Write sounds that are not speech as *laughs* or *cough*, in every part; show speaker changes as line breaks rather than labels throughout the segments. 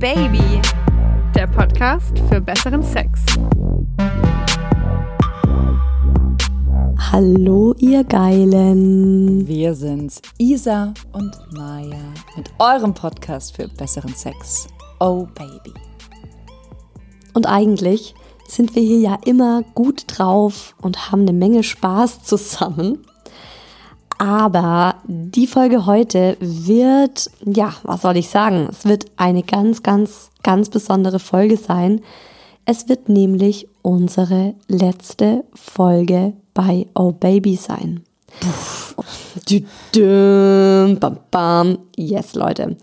Baby, der Podcast für besseren Sex.
Hallo, ihr Geilen.
Wir sind's, Isa und Maya, mit eurem Podcast für besseren Sex. Oh Baby.
Und eigentlich sind wir hier ja immer gut drauf und haben eine Menge Spaß zusammen. Aber die Folge heute wird, ja, was soll ich sagen? Es wird eine ganz, ganz, ganz besondere Folge sein. Es wird nämlich unsere letzte Folge bei Oh Baby sein. Yes, Leute.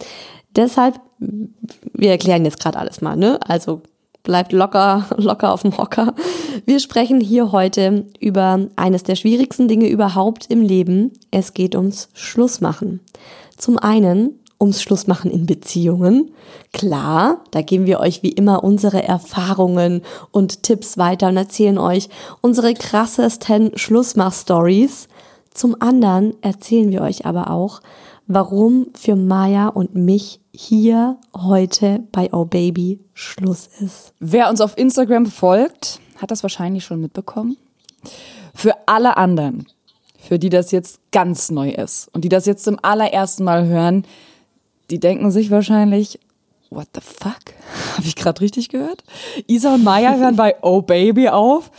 Deshalb, wir erklären jetzt gerade alles mal, ne? Also bleibt locker, *laughs* locker auf dem Hocker. Wir sprechen hier heute über eines der schwierigsten Dinge überhaupt im Leben. Es geht ums Schlussmachen. Zum einen ums Schlussmachen in Beziehungen. Klar, da geben wir euch wie immer unsere Erfahrungen und Tipps weiter und erzählen euch unsere krassesten Schlussmach-Stories. Zum anderen erzählen wir euch aber auch, warum für Maya und mich hier heute bei Oh Baby Schluss ist.
Wer uns auf Instagram folgt, hat das wahrscheinlich schon mitbekommen. Für alle anderen, für die das jetzt ganz neu ist und die das jetzt zum allerersten Mal hören, die denken sich wahrscheinlich, what the fuck? *laughs* Habe ich gerade richtig gehört? Isa und Maya hören bei *laughs* Oh Baby auf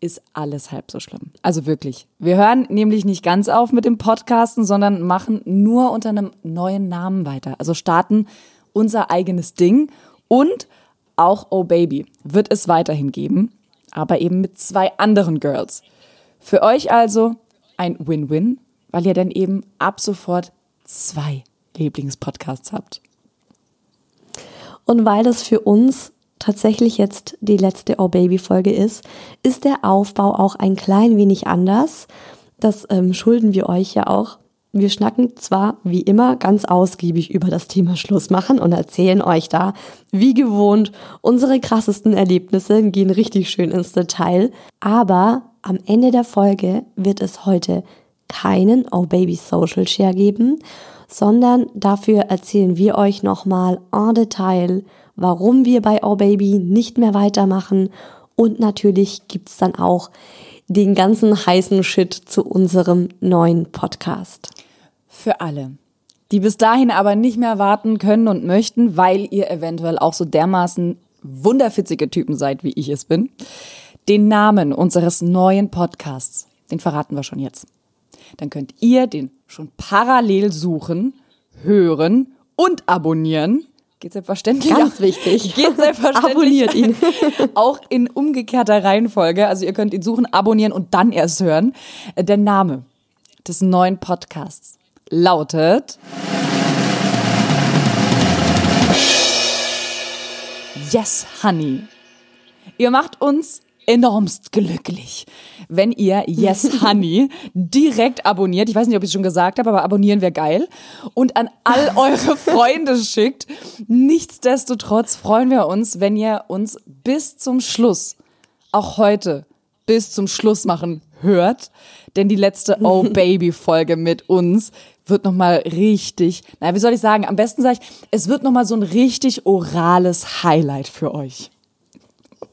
ist alles halb so schlimm. Also wirklich. Wir hören nämlich nicht ganz auf mit dem Podcasten, sondern machen nur unter einem neuen Namen weiter. Also starten unser eigenes Ding und auch Oh Baby wird es weiterhin geben, aber eben mit zwei anderen Girls. Für euch also ein Win-Win, weil ihr dann eben ab sofort zwei Lieblingspodcasts habt.
Und weil das für uns tatsächlich jetzt die letzte Oh Baby Folge ist, ist der Aufbau auch ein klein wenig anders. Das ähm, schulden wir euch ja auch. Wir schnacken zwar wie immer ganz ausgiebig über das Thema Schluss machen und erzählen euch da, wie gewohnt, unsere krassesten Erlebnisse, gehen richtig schön ins Detail. Aber am Ende der Folge wird es heute keinen Oh Baby Social Share geben, sondern dafür erzählen wir euch nochmal en Detail, warum wir bei Oh Baby nicht mehr weitermachen und natürlich gibt's dann auch den ganzen heißen Shit zu unserem neuen Podcast.
Für alle, die bis dahin aber nicht mehr warten können und möchten, weil ihr eventuell auch so dermaßen wunderfitzige Typen seid, wie ich es bin. Den Namen unseres neuen Podcasts, den verraten wir schon jetzt. Dann könnt ihr den schon parallel suchen, hören und abonnieren Geht selbstverständlich.
Ganz wichtig. *laughs*
Geht selbstverständlich.
Abonniert ihn. *laughs*
auch in umgekehrter Reihenfolge. Also ihr könnt ihn suchen, abonnieren und dann erst hören. Äh, der Name des neuen Podcasts lautet Yes, Honey. Ihr macht uns enormst glücklich, wenn ihr Yes *laughs* Honey direkt abonniert. Ich weiß nicht, ob ich es schon gesagt habe, aber abonnieren wäre geil. Und an all *laughs* eure Freunde schickt. Nichtsdestotrotz freuen wir uns, wenn ihr uns bis zum Schluss, auch heute, bis zum Schluss machen hört. Denn die letzte *laughs* Oh Baby Folge mit uns wird nochmal richtig, na, wie soll ich sagen, am besten sage ich, es wird nochmal so ein richtig orales Highlight für euch.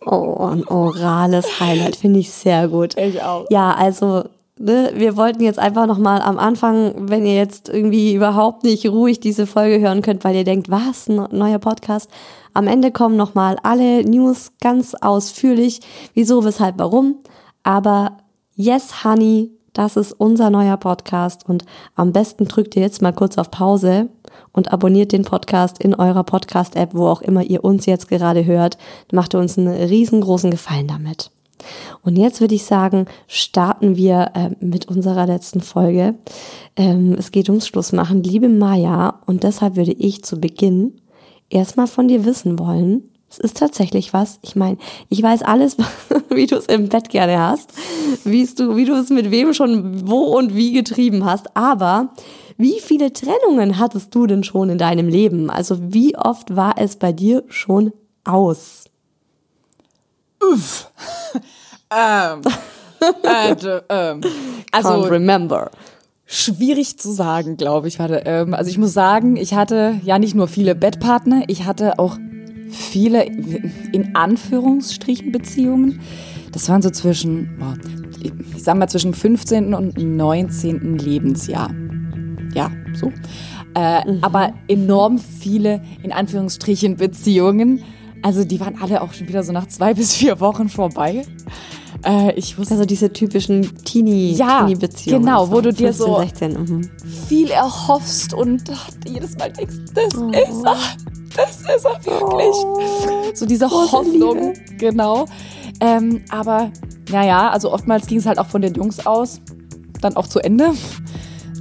Oh, ein orales Highlight finde ich sehr gut.
Ich auch.
Ja, also ne, wir wollten jetzt einfach noch mal am Anfang, wenn ihr jetzt irgendwie überhaupt nicht ruhig diese Folge hören könnt, weil ihr denkt, was, ein neuer Podcast. Am Ende kommen noch mal alle News ganz ausführlich, wieso, weshalb, warum. Aber Yes, Honey, das ist unser neuer Podcast und am besten drückt ihr jetzt mal kurz auf Pause und abonniert den Podcast in eurer Podcast-App, wo auch immer ihr uns jetzt gerade hört. Macht uns einen riesengroßen Gefallen damit. Und jetzt würde ich sagen, starten wir äh, mit unserer letzten Folge. Ähm, es geht ums Schlussmachen. Liebe Maya, und deshalb würde ich zu Beginn erstmal von dir wissen wollen, es ist tatsächlich was. Ich meine, ich weiß alles, *laughs* wie du es im Bett gerne hast, wie du, wie du es mit wem schon wo und wie getrieben hast. Aber wie viele Trennungen hattest du denn schon in deinem Leben? Also wie oft war es bei dir schon aus?
Uff. ähm, *laughs* äh, ähm, also *laughs*
Can't remember.
schwierig zu sagen, glaube ich. Warte, ähm, also ich muss sagen, ich hatte ja nicht nur viele Bettpartner, ich hatte auch viele in Anführungsstrichen Beziehungen. Das waren so zwischen, ich sag mal zwischen 15. und 19. Lebensjahr. Ja, so. Äh, mhm. Aber enorm viele in Anführungsstrichen Beziehungen. Also die waren alle auch schon wieder so nach zwei *laughs* bis vier Wochen vorbei.
Äh, ich wusste, also diese typischen Teenie,
ja,
Teenie-Beziehungen.
Genau, wo du dir 15, so 16, mhm. viel erhoffst und jedes Mal denkst, das oh. ist er, das ist er wirklich. Oh. So diese Große Hoffnung, Liebe. genau. Ähm, aber naja, also oftmals ging es halt auch von den Jungs aus dann auch zu Ende.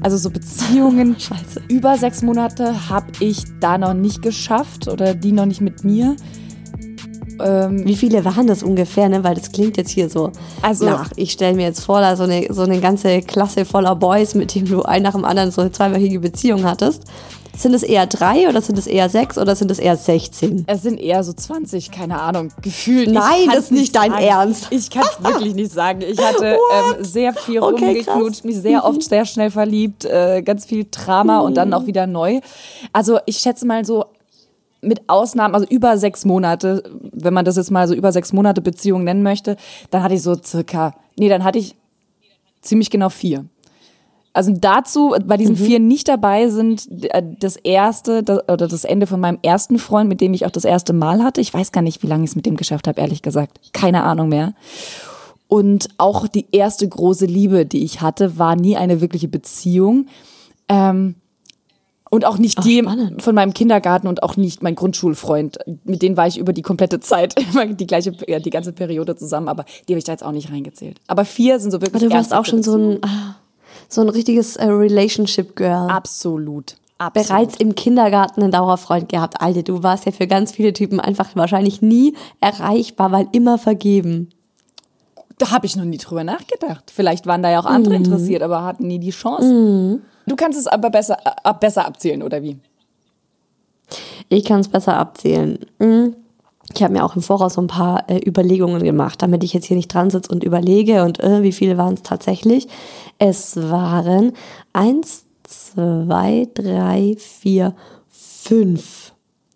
Also so Beziehungen Scheiße. über sechs Monate habe ich da noch nicht geschafft oder die noch nicht mit mir.
Ähm, Wie viele waren das ungefähr, ne? Weil das klingt jetzt hier so also, nach. Ich stelle mir jetzt vor, da so eine, so eine ganze Klasse voller Boys, mit denen du ein nach dem anderen so eine zweiwöchige Beziehung hattest. Sind es eher drei oder sind es eher sechs oder sind es eher 16?
Es sind eher so 20, keine Ahnung, gefühlt.
Nein, das ist nicht dein
sagen.
Ernst.
Ich kann es wirklich nicht sagen. Ich hatte *laughs* ähm, sehr viel okay, rumgeknutscht, mich sehr oft sehr schnell verliebt, äh, ganz viel Drama und dann auch wieder neu. Also ich schätze mal so mit Ausnahmen, also über sechs Monate, wenn man das jetzt mal so über sechs Monate Beziehung nennen möchte, dann hatte ich so circa, nee, dann hatte ich ziemlich genau vier. Also dazu, bei diesen mhm. vier nicht dabei sind äh, das erste das, oder das Ende von meinem ersten Freund, mit dem ich auch das erste Mal hatte. Ich weiß gar nicht, wie lange ich es mit dem geschafft habe, ehrlich gesagt. Keine Ahnung mehr. Und auch die erste große Liebe, die ich hatte, war nie eine wirkliche Beziehung. Ähm, und auch nicht Ach, die spannend. von meinem Kindergarten und auch nicht mein Grundschulfreund. Mit denen war ich über die komplette Zeit, *laughs* immer die gleiche, die ganze Periode zusammen, aber die habe ich da jetzt auch nicht reingezählt. Aber vier sind so wirklich.
Aber du warst auch schon so ein. Ah so ein richtiges äh, Relationship Girl.
Absolut. Absolut.
Bereits im Kindergarten einen Dauerfreund gehabt. Alter, du warst ja für ganz viele Typen einfach wahrscheinlich nie erreichbar, weil immer vergeben.
Da habe ich noch nie drüber nachgedacht. Vielleicht waren da ja auch andere mhm. interessiert, aber hatten nie die Chance. Mhm. Du kannst es aber besser, äh, besser abzählen, oder wie?
Ich kann es besser abzählen. Mhm. Ich habe mir auch im Voraus so ein paar äh, Überlegungen gemacht, damit ich jetzt hier nicht dran sitze und überlege und äh, wie viele waren es tatsächlich. Es waren eins, zwei, drei, vier, fünf.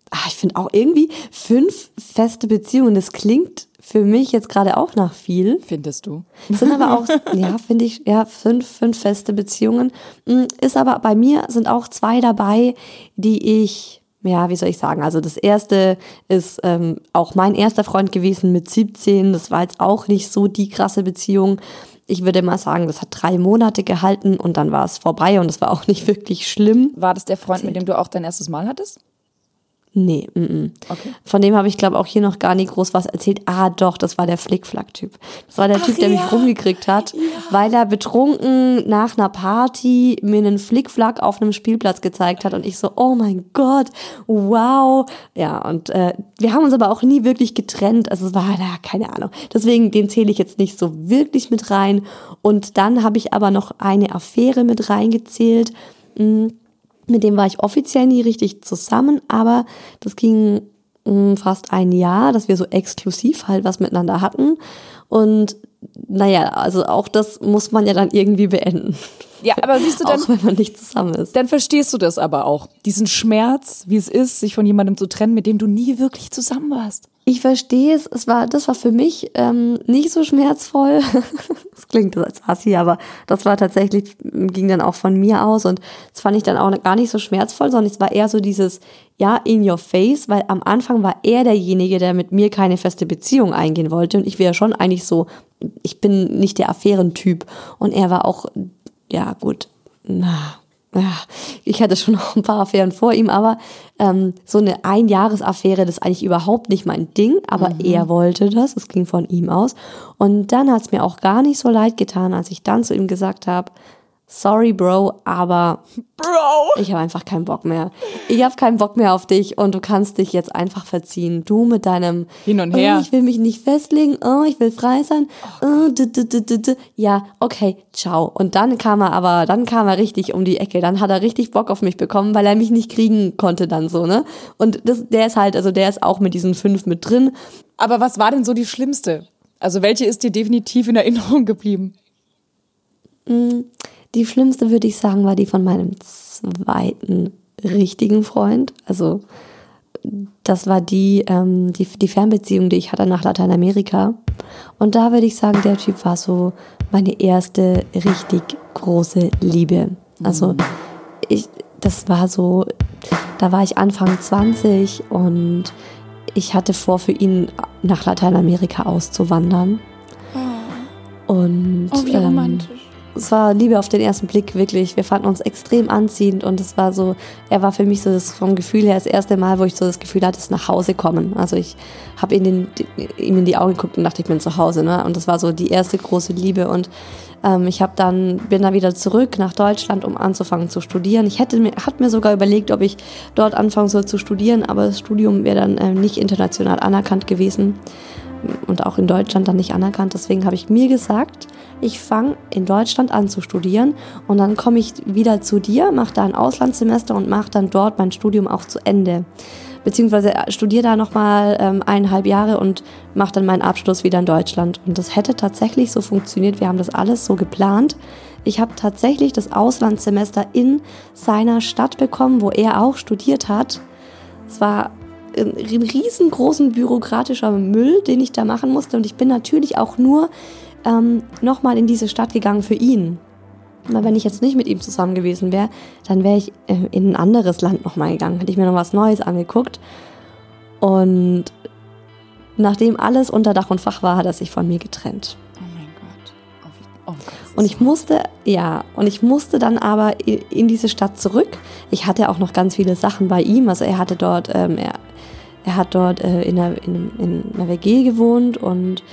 Ah, ich finde auch irgendwie fünf feste Beziehungen. Das klingt für mich jetzt gerade auch nach viel.
Findest du?
Sind aber auch, *laughs* ja, finde ich, ja, fünf, fünf feste Beziehungen. Hm, ist aber bei mir sind auch zwei dabei, die ich ja, wie soll ich sagen? Also das erste ist ähm, auch mein erster Freund gewesen mit 17. Das war jetzt auch nicht so die krasse Beziehung. Ich würde mal sagen, das hat drei Monate gehalten und dann war es vorbei und es war auch nicht *laughs* wirklich schlimm.
War das der Freund, mit dem du auch dein erstes Mal hattest?
Nee, m -m. Okay. von dem habe ich glaube auch hier noch gar nicht groß was erzählt. Ah, doch, das war der Flickflack-Typ. Das war der Ach, Typ, der ja. mich rumgekriegt hat, ja. weil er betrunken nach einer Party mir einen Flickflack auf einem Spielplatz gezeigt hat und ich so, oh mein Gott, wow. Ja, und äh, wir haben uns aber auch nie wirklich getrennt. Also es war da keine Ahnung. Deswegen den zähle ich jetzt nicht so wirklich mit rein. Und dann habe ich aber noch eine Affäre mit reingezählt. Mh, mit dem war ich offiziell nie richtig zusammen, aber das ging mh, mm, fast ein Jahr, dass wir so exklusiv halt was miteinander hatten. Und naja, also auch das muss man ja dann irgendwie beenden.
Ja, aber siehst du *laughs* dann,
auch wenn man nicht zusammen ist.
Dann verstehst du das aber auch. Diesen Schmerz, wie es ist, sich von jemandem zu trennen, mit dem du nie wirklich zusammen warst.
Ich verstehe es. Es war, das war für mich ähm, nicht so schmerzvoll. *laughs* das klingt als Assi, aber das war tatsächlich, ging dann auch von mir aus und das fand ich dann auch gar nicht so schmerzvoll, sondern es war eher so dieses, ja, in your face, weil am Anfang war er derjenige, der mit mir keine feste Beziehung eingehen wollte und ich wäre schon eigentlich so, ich bin nicht der Affärentyp und er war auch, ja gut, na, ja, ich hatte schon *laughs* noch ein paar Affären vor ihm, aber ähm, so eine Einjahresaffäre, das ist eigentlich überhaupt nicht mein Ding, aber mhm. er wollte das, es ging von ihm aus. Und dann hat es mir auch gar nicht so leid getan, als ich dann zu ihm gesagt habe, sorry, Bro, aber
Bro,
ich habe einfach keinen Bock mehr. Ich habe keinen Bock mehr auf dich und du kannst dich jetzt einfach verziehen. Du mit deinem
hin und her.
Oh, ich will mich nicht festlegen. Oh, ich will frei sein. Oh, du, du, du, ja, okay, ciao. Und dann kam er aber, dann kam er richtig um die Ecke. Dann hat er richtig Bock auf mich bekommen, weil er mich nicht kriegen konnte dann so, ne? Und das, der ist halt, also der ist auch mit diesen fünf mit drin.
Aber was war denn so die schlimmste? Also welche ist dir definitiv in Erinnerung geblieben?
Mm Die schlimmste, würde ich sagen, war die von meinem zweiten richtigen Freund. Also das war die, ähm, die, die Fernbeziehung, die ich hatte nach Lateinamerika. Und da würde ich sagen, der Typ war so meine erste richtig große Liebe. Also ich, das war so, da war ich Anfang 20 und ich hatte vor, für ihn nach Lateinamerika auszuwandern. Und
Oh, wie
ähm,
romantisch.
Es war Liebe auf den ersten Blick, wirklich. Wir fanden uns extrem anziehend und es war so, er war für mich so das vom Gefühl her das erste Mal, wo ich so das Gefühl hatte, es nach Hause kommen. Also ich habe ihm in die Augen geguckt und dachte, ich bin zu Hause. Ne? Und das war so die erste große Liebe. Und ähm, ich habe dann, bin dann wieder zurück nach Deutschland, um anzufangen zu studieren. Ich hätte mir, hat mir sogar überlegt, ob ich dort anfangen soll zu studieren, aber das Studium wäre dann ähm, nicht international anerkannt gewesen und auch in Deutschland dann nicht anerkannt. Deswegen habe ich mir gesagt, ich fange in Deutschland an zu studieren und dann komme ich wieder zu dir, mache da ein Auslandssemester und mache dann dort mein Studium auch zu Ende. Beziehungsweise studiere da nochmal ähm, eineinhalb Jahre und mache dann meinen Abschluss wieder in Deutschland. Und das hätte tatsächlich so funktioniert. Wir haben das alles so geplant. Ich habe tatsächlich das Auslandssemester in seiner Stadt bekommen, wo er auch studiert hat. Es war ein riesengroßen bürokratischer Müll, den ich da machen musste. Und ich bin natürlich auch nur ähm, nochmal in diese Stadt gegangen für ihn. Weil wenn ich jetzt nicht mit ihm zusammen gewesen wäre, dann wäre ich äh, in ein anderes Land nochmal gegangen. Hätte ich mir noch was Neues angeguckt. Und nachdem alles unter Dach und Fach war, hat er sich von mir getrennt.
Oh mein Gott. Oh, oh
Und ich musste, ja, und ich musste dann aber in diese Stadt zurück. Ich hatte auch noch ganz viele Sachen bei ihm. Also er hatte dort, ähm, er, er hat dort äh, in, einer, in, in einer WG gewohnt und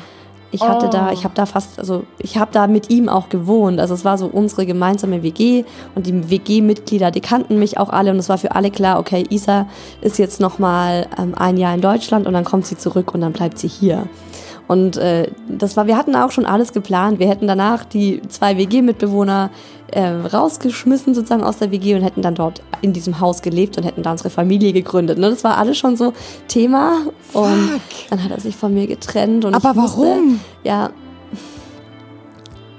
ich hatte
Oh.
da, ich habe da fast, also ich habe da mit ihm auch gewohnt. Also es war so unsere gemeinsame WG und die WG-Mitglieder, die kannten mich auch alle und es war für alle klar, okay, Isa ist jetzt noch mal ähm, ein Jahr in Deutschland und dann kommt sie zurück und dann bleibt sie hier. Und äh, das war, wir hatten auch schon alles geplant. Wir hätten danach die zwei WG-Mitbewohner äh, rausgeschmissen sozusagen aus der WG und hätten dann dort in diesem Haus gelebt und hätten da unsere Familie gegründet. Ne? Das war alles schon so Thema. Und
Fuck.
dann hat er sich von mir getrennt. Und
Aber warum?
Ja.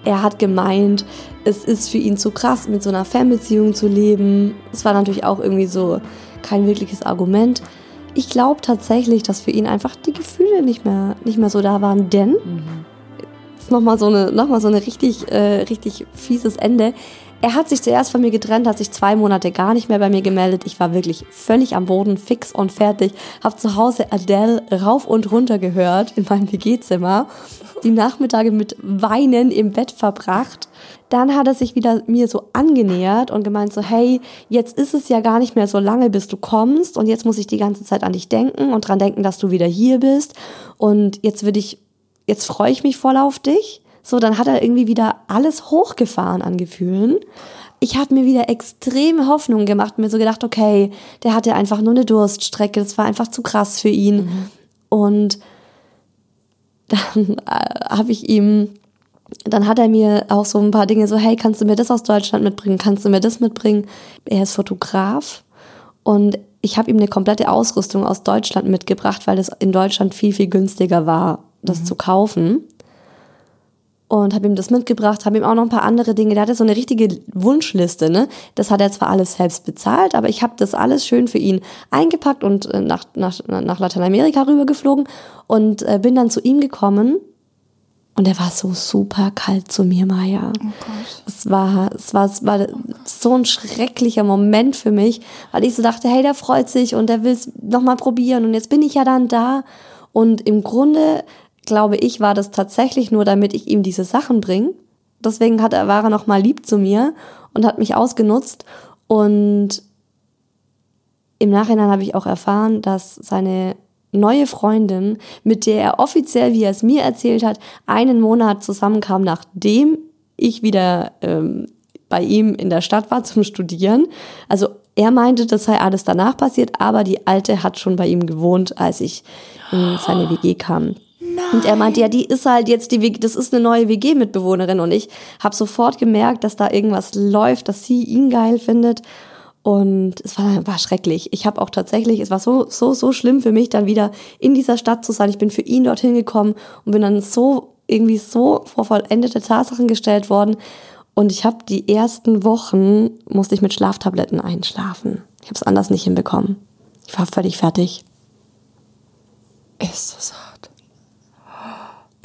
Er hat gemeint, es ist für ihn zu krass, mit so einer Fernbeziehung zu leben. Es war natürlich auch irgendwie so kein wirkliches Argument. Ich glaube tatsächlich, dass für ihn einfach die Gefühle nicht mehr, nicht mehr so da waren, denn das ist nochmal so eine, noch mal so eine richtig, äh, richtig fieses Ende. Er hat sich zuerst von mir getrennt, hat sich zwei Monate gar nicht mehr bei mir gemeldet. Ich war wirklich völlig am Boden, fix und fertig. Hab zu Hause Adele rauf und runter gehört in meinem WG-Zimmer. Die Nachmittage mit Weinen im Bett verbracht. Dann hat er sich wieder mir so angenähert und gemeint so, hey, jetzt ist es ja gar nicht mehr so lange, bis du kommst und jetzt muss ich die ganze Zeit an dich denken und dran denken, dass du wieder hier bist und jetzt würde ich jetzt freue ich mich voll auf dich. So, dann hat er irgendwie wieder alles hochgefahren an Gefühlen. Ich habe mir wieder extreme Hoffnung gemacht, mir so gedacht, okay, der hatte einfach nur eine Durststrecke, das war einfach zu krass für ihn. Und dann äh, habe ich ihm, dann hat er mir auch so ein paar Dinge so, hey, kannst du mir das aus Deutschland mitbringen? Kannst du mir das mitbringen? Er ist Fotograf und ich habe ihm eine komplette Ausrüstung aus Deutschland mitgebracht, weil es in Deutschland viel, viel günstiger war, das zu kaufen. Und habe ihm das mitgebracht, habe ihm auch noch ein paar andere Dinge. Der hatte so eine richtige Wunschliste, ne? Das hat er zwar alles selbst bezahlt, aber ich habe das alles schön für ihn eingepackt und äh, nach, nach, nach Lateinamerika rübergeflogen und äh, bin dann zu ihm gekommen. Und er war so super kalt zu mir, Maya.
Oh Gott.
Es war, es war, es war so ein schrecklicher Moment für mich, weil ich so dachte, hey, der freut sich und der will es nochmal probieren und jetzt bin ich ja dann da. Und im Grunde, glaube ich, war das tatsächlich nur, damit ich ihm diese Sachen bringe. Deswegen hat er, war er nochmal lieb zu mir und hat mich ausgenutzt. Und im Nachhinein habe ich auch erfahren, dass seine neue Freundin, mit der er offiziell, wie er es mir erzählt hat, einen Monat zusammenkam, nachdem ich wieder ähm, bei ihm in der Stadt war zum Studieren. Also er meinte, das sei alles danach passiert, aber die alte hat schon bei ihm gewohnt, als ich in seine WG kam. Und er meinte, ja, die ist halt jetzt die, WG, das ist eine neue WG-Mitbewohnerin und ich habe sofort gemerkt, dass da irgendwas läuft, dass sie ihn geil findet. Und es war, war schrecklich. Ich habe auch tatsächlich, es war so, so, so schlimm für mich, dann wieder in dieser Stadt zu sein. Ich bin für ihn dorthin gekommen und bin dann so, irgendwie so vor vollendete Tatsachen gestellt worden. Und ich habe die ersten Wochen, musste ich mit Schlaftabletten einschlafen. Ich habe es anders nicht hinbekommen. Ich war völlig fertig.
Ist das hart.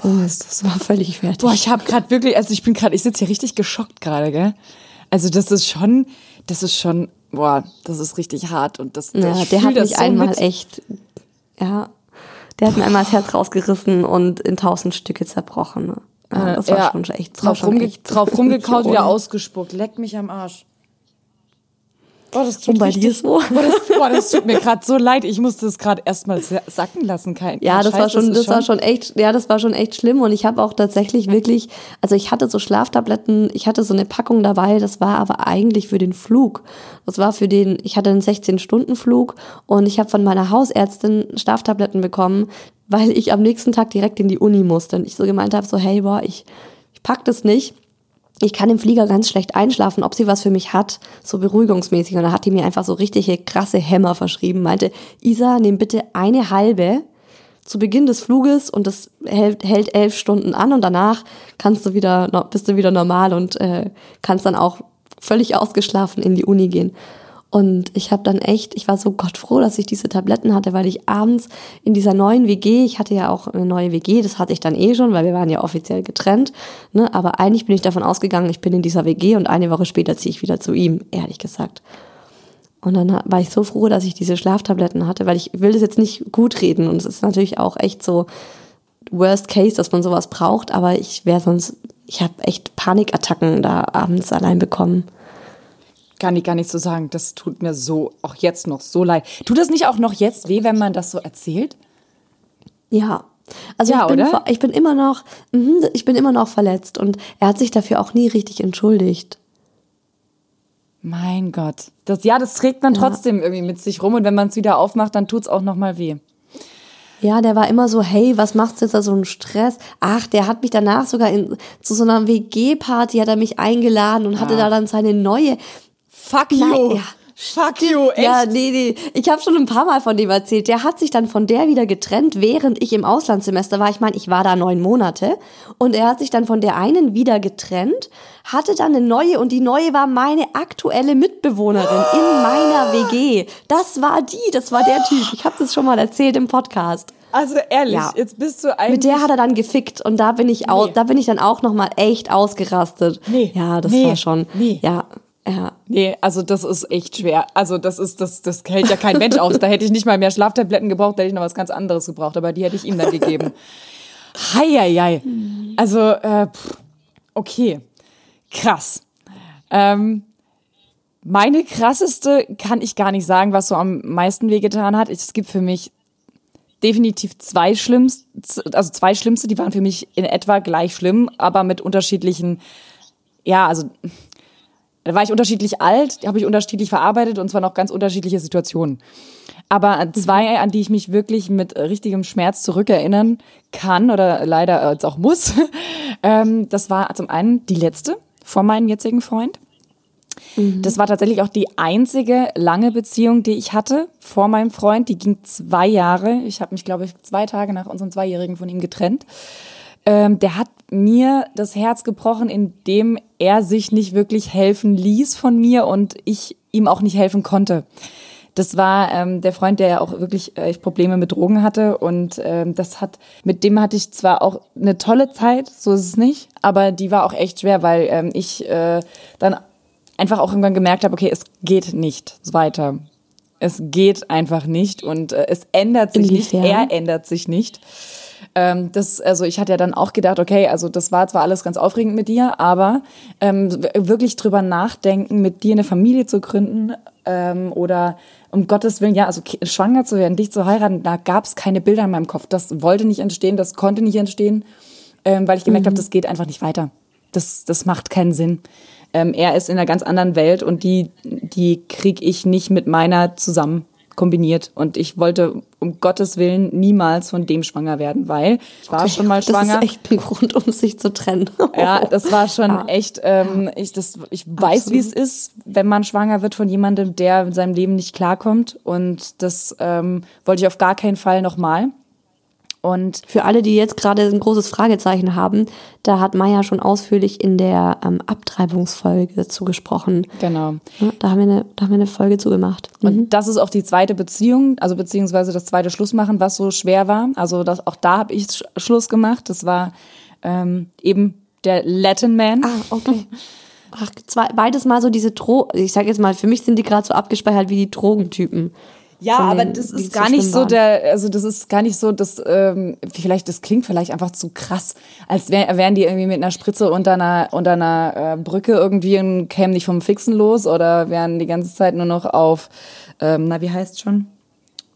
Boah, ist das war völlig fertig.
Boah, ich habe gerade wirklich, also ich bin gerade, ich sitze hier richtig geschockt gerade, gell? Also das ist schon, das ist schon, boah, das ist richtig hart und das.
ja, der hat mich
so
einmal
mit.
echt, ja, der hat mir einmal das Herz rausgerissen und in tausend Stücke zerbrochen. ne? Ja, das war
Ja,
schon echt,
drauf,
schon
rumge
echt
drauf rumgekaut, *laughs* wieder ausgespuckt. Leck mich am Arsch. Boah, das tut
Und bei dir so? *laughs*
Boah, das, boah, das tut mir *laughs* gerade so leid. Ich musste das gerade erstmal sacken lassen. Kein,
Ja, das war
Scheiß,
schon,
ist
das war schon echt, ja, das war schon echt schlimm und ich habe auch tatsächlich wirklich, also ich hatte so Schlaftabletten, ich hatte so eine Packung dabei, das war aber eigentlich für den Flug. Das war für den, ich hatte einen 16-Stunden-Flug und ich habe von meiner Hausärztin Schlaftabletten bekommen, weil ich am nächsten Tag direkt in die Uni musste und ich so gemeint habe, so hey, boah, ich, ich pack das nicht. Ich kann im Flieger ganz schlecht einschlafen, ob sie was für mich hat, so beruhigungsmäßig. Und da hat die mir einfach so richtige krasse Hämmer verschrieben. Meinte, Isa, nimm bitte eine halbe zu Beginn des Fluges und das hält, hält elf Stunden an und danach kannst du wieder, bist du wieder normal und äh, kannst dann auch völlig ausgeschlafen in die Uni gehen. Und ich habe dann echt, ich war so gottfroh, dass ich diese Tabletten hatte, weil ich abends in dieser neuen WG, ich hatte ja auch eine neue WG, das hatte ich dann eh schon, weil wir waren ja offiziell getrennt, ne? aber eigentlich bin ich davon ausgegangen, ich bin in dieser WG und eine Woche später ziehe ich wieder zu ihm, ehrlich gesagt. Und dann war ich so froh, dass ich diese Schlaftabletten hatte, weil ich will das jetzt nicht gut reden und es ist natürlich auch echt so Worst Case, dass man sowas braucht, aber ich wäre sonst, ich habe echt Panikattacken da abends allein bekommen.
Kann ich gar nicht so sagen. Das tut mir so, auch jetzt noch so leid. Tut das nicht auch noch jetzt weh, wenn man das so erzählt?
Ja. Also
Ja,
ich, bin,
oder?
ich bin immer noch, mhm, ich bin immer noch verletzt und er hat sich dafür auch nie richtig entschuldigt.
Mein Gott. Das, ja, das trägt man trotzdem irgendwie mit sich rum und wenn man es wieder aufmacht, dann tut es auch noch mal weh.
Ja, der war immer so, hey, was machst du jetzt da so einen Stress? Ach, der hat mich danach sogar in, zu so einer WG-Party hat er mich eingeladen und hatte da dann seine neue.
Fuck
Nein,
you.
ja.
Fuck you, echt.
Ja, nee, nee. Ich habe schon ein paar Mal von dem erzählt. Der hat sich dann von der wieder getrennt, während ich im Auslandssemester war. Ich meine, ich war da neun Monate. Und er hat sich dann von der einen wieder getrennt, hatte dann eine neue und die neue war meine aktuelle Mitbewohnerin in meiner *gasps* WG. Das war die, das war der Typ. Ich habe das schon mal erzählt im Podcast.
Also ehrlich,
Ja.
jetzt bist du eigentlich...
Mit der hat er dann gefickt und da bin ich au
Nee.
da bin ich dann auch noch mal echt ausgerastet.
Nee.
Ja, das
Nee.
war schon.
Nee.
Ja, ja.
Nee, also das ist echt schwer. Also das ist, das, das hält ja kein Mensch aus. Da hätte ich nicht mal mehr Schlaftabletten gebraucht, da hätte ich noch was ganz anderes gebraucht, aber die hätte ich ihm dann gegeben. *laughs* Heieiei. Also, äh, pff, okay. Krass. Ähm, meine krasseste kann ich gar nicht sagen, was so am meisten wehgetan hat. Es gibt für mich definitiv zwei schlimmste, also zwei schlimmste, die waren für mich in etwa gleich schlimm, aber mit unterschiedlichen, ja, also da war ich unterschiedlich alt, habe ich unterschiedlich verarbeitet und zwar noch ganz unterschiedliche Situationen. Aber zwei, an die ich mich wirklich mit richtigem Schmerz zurückerinnern kann oder leider jetzt auch muss, *laughs* ähm, das war zum einen die letzte von meinem jetzigen Freund. Das war tatsächlich auch die einzige lange Beziehung, die ich hatte vor meinem Freund. Die ging zwei Jahre. Ich habe mich, glaube ich, zwei Tage nach unserem Zweijährigen von ihm getrennt. Ähm, der hat mir das Herz gebrochen, indem er sich nicht wirklich helfen ließ von mir und ich ihm auch nicht helfen konnte. Das war ähm, der Freund, der ja auch wirklich äh, Probleme mit Drogen hatte und ähm, das hat mit dem hatte ich zwar auch eine tolle Zeit, so ist es nicht, aber die war auch echt schwer, weil ähm, ich äh, dann einfach auch irgendwann gemerkt habe, okay, es geht nicht weiter. Es geht einfach nicht und äh, es ändert sich
Inwiefern?
nicht. Er ändert sich nicht. Ähm, das, also ich hatte ja dann auch gedacht, okay, also das war zwar alles ganz aufregend mit dir, aber ähm, wirklich drüber nachdenken, mit dir eine Familie zu gründen ähm, oder um Gottes Willen, ja, also schwanger zu werden, dich zu heiraten, da gab es keine Bilder in meinem Kopf. Das wollte nicht entstehen, das konnte nicht entstehen, ähm, weil ich gemerkt habe, das geht einfach nicht weiter. Das, das macht keinen Sinn. Ähm, er ist in einer ganz anderen Welt und die, die kriege ich nicht mit meiner zusammen kombiniert. Und ich wollte um Gottes Willen niemals von dem schwanger werden, weil ich war schon mal schwanger.
Das ist echt ein Grund, um sich zu trennen.
Ja, das war schon echt, ähm, ich, das, ich weiß, wie es ist, wenn man schwanger wird von jemandem, der in seinem Leben nicht klarkommt. Und das ähm, wollte ich auf gar keinen Fall nochmal. Und
Für alle, die jetzt gerade ein großes Fragezeichen haben, da hat Maya schon ausführlich in der ähm, Abtreibungsfolge dazu gesprochen.
genau.
Ja, da, haben wir eine, da haben wir eine Folge zu gemacht.
Und das ist auch die zweite Beziehung, also beziehungsweise das zweite Schlussmachen, was so schwer war. Also das, auch da habe ich Sch Schluss gemacht. Das war ähm, eben der Latin Man.
Ah, okay. Ach, zwei, beides mal so diese Dro ich sag jetzt mal, für mich sind die gerade so abgespeichert wie die Drogentypen.
Ja, aber das ist gar nicht so der, also das ist gar nicht so, das, ähm, vielleicht, das klingt vielleicht einfach zu krass, als wär, wären die irgendwie mit einer Spritze unter einer, unter einer äh, Brücke irgendwie und kämen nicht vom Fixen los oder wären die ganze Zeit nur noch auf, ähm, na, wie heißt schon?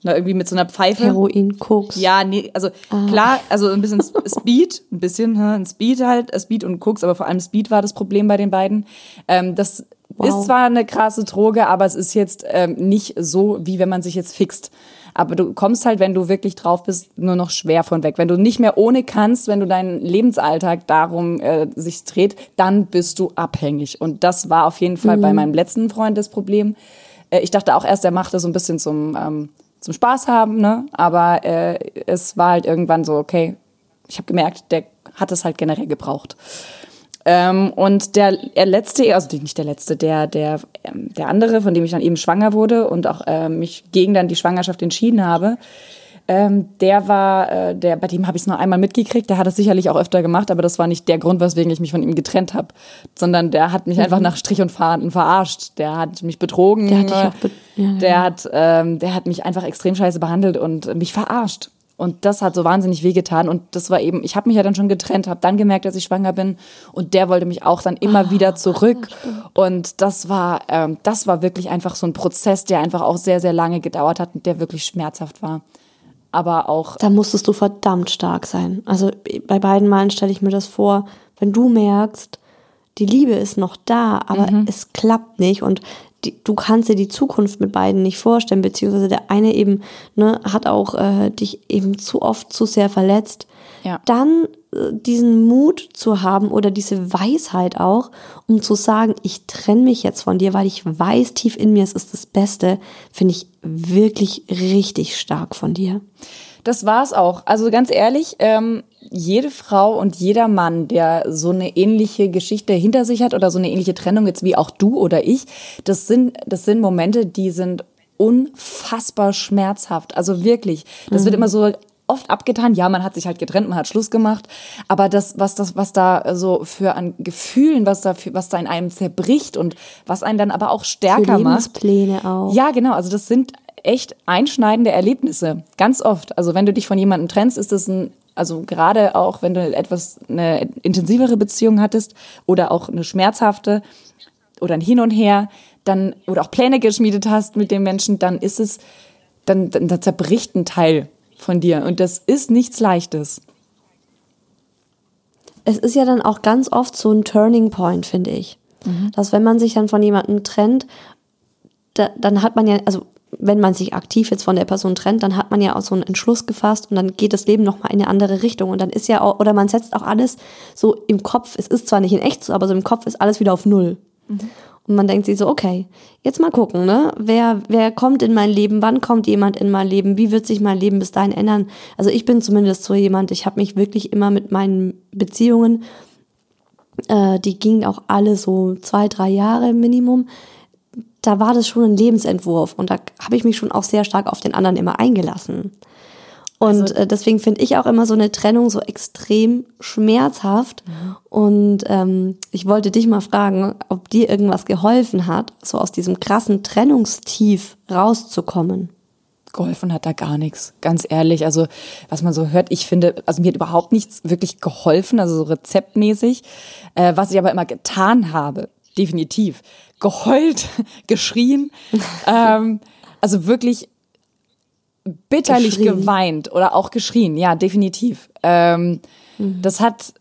Na, irgendwie mit so einer Pfeife.
Heroin, Koks.
Ja, nee, also klar, also ein bisschen Speed, ein bisschen, hä, ein Speed halt, äh, Speed und Koks, aber vor allem Speed war das Problem bei den beiden. Ähm, das
Wow.
ist zwar eine krasse Droge, aber es ist jetzt ähm, nicht so, wie wenn man sich jetzt fixt. Aber du kommst halt, wenn du wirklich drauf bist, nur noch schwer von weg. Wenn du nicht mehr ohne kannst, wenn du deinen Lebensalltag darum äh, sich dreht, dann bist du abhängig. Und das war auf jeden Fall bei meinem letzten Freund das Problem. Äh, ich dachte auch erst, er macht das so ein bisschen zum, ähm, zum Spaß haben, ne? Aber äh, es war halt irgendwann so, okay, ich habe gemerkt, der hat es halt generell gebraucht. Ähm, und der, letzte, also nicht der letzte, der, der, ähm, der andere, von dem ich dann eben schwanger wurde und auch äh, mich gegen dann die Schwangerschaft entschieden habe, ähm, der war, äh, der, bei dem habe ich es nur einmal mitgekriegt, der hat es sicherlich auch öfter gemacht, aber das war nicht der Grund, weswegen ich mich von ihm getrennt habe, sondern der hat mich einfach nach Strich und Faden verarscht. Der hat mich betrogen.
Der hat be- ja,
der, hat, ähm, der hat mich einfach extrem scheiße behandelt und mich verarscht. Und das hat so wahnsinnig wehgetan. Und das war eben, ich habe mich ja dann schon getrennt, habe dann gemerkt, dass ich schwanger bin. Und der wollte mich auch dann immer wieder zurück. Und das war, ähm, das war wirklich einfach so ein Prozess, der einfach auch sehr, sehr lange gedauert hat und der wirklich schmerzhaft war. Aber auch,
Da musstest du verdammt stark sein. Also bei beiden Malen stelle ich mir das vor, wenn du merkst, die Liebe ist noch da, aber es klappt nicht und die, du kannst dir die Zukunft mit beiden nicht vorstellen, beziehungsweise der eine eben ne, hat auch äh, dich eben zu oft zu sehr verletzt.
Ja.
Dann äh, diesen Mut zu haben oder diese Weisheit auch, um zu sagen, ich trenne mich jetzt von dir, weil ich weiß tief in mir, es ist das Beste, finde ich wirklich richtig stark von dir.
Das war's auch. Also ganz ehrlich, ähm, jede Frau und jeder Mann, der so eine ähnliche Geschichte hinter sich hat oder so eine ähnliche Trennung jetzt wie auch du oder ich, das sind, das sind Momente, die sind unfassbar schmerzhaft. Also wirklich. Das wird immer so oft abgetan. Ja, man hat sich halt getrennt, man hat Schluss gemacht. Aber das, was das, was da so für an Gefühlen, was da, für, was da in einem zerbricht und was einen dann aber auch
Für
stärker macht.
Lebenspläne auch.
Ja, genau. Also das sind echt einschneidende Erlebnisse. Ganz oft. Also wenn du dich von jemandem trennst, ist das ein, also gerade auch, wenn du etwas, eine intensivere Beziehung hattest oder auch eine schmerzhafte oder ein Hin und Her, dann, oder auch Pläne geschmiedet hast mit dem Menschen, dann ist es, dann, dann, dann zerbricht ein Teil von dir. Und das ist nichts Leichtes.
es ist ja dann auch ganz oft so ein Turning Point, finde ich. Dass wenn man sich dann von jemandem trennt, da, dann hat man ja, also wenn man sich aktiv jetzt von der Person trennt, dann hat man ja auch so einen Entschluss gefasst und dann geht das Leben nochmal in eine andere Richtung. Und dann ist ja auch, oder man setzt auch alles so im Kopf, es ist zwar nicht in echt so, aber so im Kopf ist alles wieder auf Null. Und man denkt sich so, okay, jetzt mal gucken, ne? Wer, wer kommt in mein Leben? Wann kommt jemand in mein Leben? Wie wird sich mein Leben bis dahin ändern? Also ich bin zumindest so jemand, ich habe mich wirklich immer mit meinen Beziehungen, äh, die gingen auch alle so zwei, drei Jahre Minimum. Da war das schon ein Lebensentwurf und da habe ich mich schon auch sehr stark auf den anderen immer eingelassen. Und äh, deswegen finde ich auch immer so eine Trennung so extrem schmerzhaft. Und ähm, ich wollte dich mal fragen, ob dir irgendwas geholfen hat, so aus diesem krassen Trennungstief rauszukommen.
Geholfen hat da gar nichts, ganz ehrlich. Also, was man so hört, ich finde, also mir hat überhaupt nichts wirklich geholfen, also so rezeptmäßig. Äh, was ich aber immer getan habe, definitiv, geheult, *laughs* geschrien, *laughs* ähm, also wirklich bitterlich
Geschrien.
geweint oder auch geschrien, ja, definitiv. Ähm, Das hat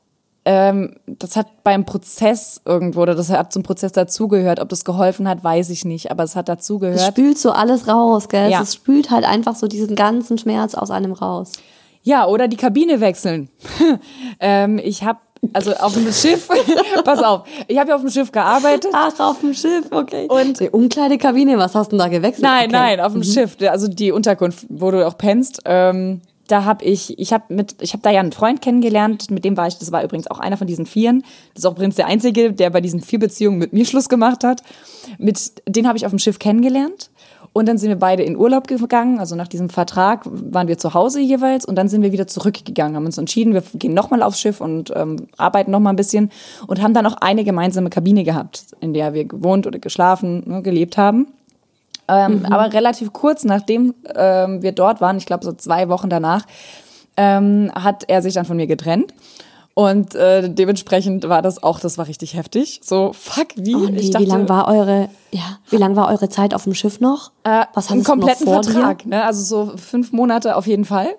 ähm, das hat beim Prozess irgendwo, oder das hat zum Prozess dazugehört. Ob das geholfen hat, weiß ich nicht, aber es hat
Es
dazugehört.
spült so alles raus, gell?
Ja.
Es spült halt einfach so diesen ganzen Schmerz aus einem raus.
Ja, oder die Kabine wechseln. *laughs* ähm, ich habe also auf dem Schiff, *laughs* pass auf, ich habe ja auf dem Schiff gearbeitet.
Ach, auf dem Schiff, okay.
Und-
die Umkleidekabine, was hast du denn da gewechselt?
Nein,
okay.
nein, auf dem Schiff, also die Unterkunft, wo du auch pennst. Ähm, da habe ich, ich habe mit, ich habe da ja einen Freund kennengelernt, mit dem war ich, das war übrigens auch einer von diesen Vieren. Das ist auch übrigens der Einzige, der bei diesen vier Beziehungen mit mir Schluss gemacht hat. Mit, den habe ich auf dem Schiff kennengelernt. Und dann sind wir beide in Urlaub gegangen. Also nach diesem Vertrag waren wir zu Hause jeweils und dann sind wir wieder zurückgegangen, haben uns entschieden, wir gehen nochmal aufs Schiff und ähm, arbeiten nochmal ein bisschen und haben dann auch eine gemeinsame Kabine gehabt, in der wir gewohnt oder geschlafen, ne, gelebt haben. Ähm, mhm. Aber relativ kurz nachdem ähm, wir dort waren, ich glaube so zwei Wochen danach, ähm, hat er sich dann von mir getrennt. Und äh, dementsprechend war das auch, das war richtig heftig. So, fuck, wie?
Oh nee, dachte, wie lang war eure, ja, wie lang war eure Zeit auf dem Schiff noch?
Äh, Was einen kompletten noch vor Vertrag, dir? ne? Also so fünf Monate auf jeden Fall.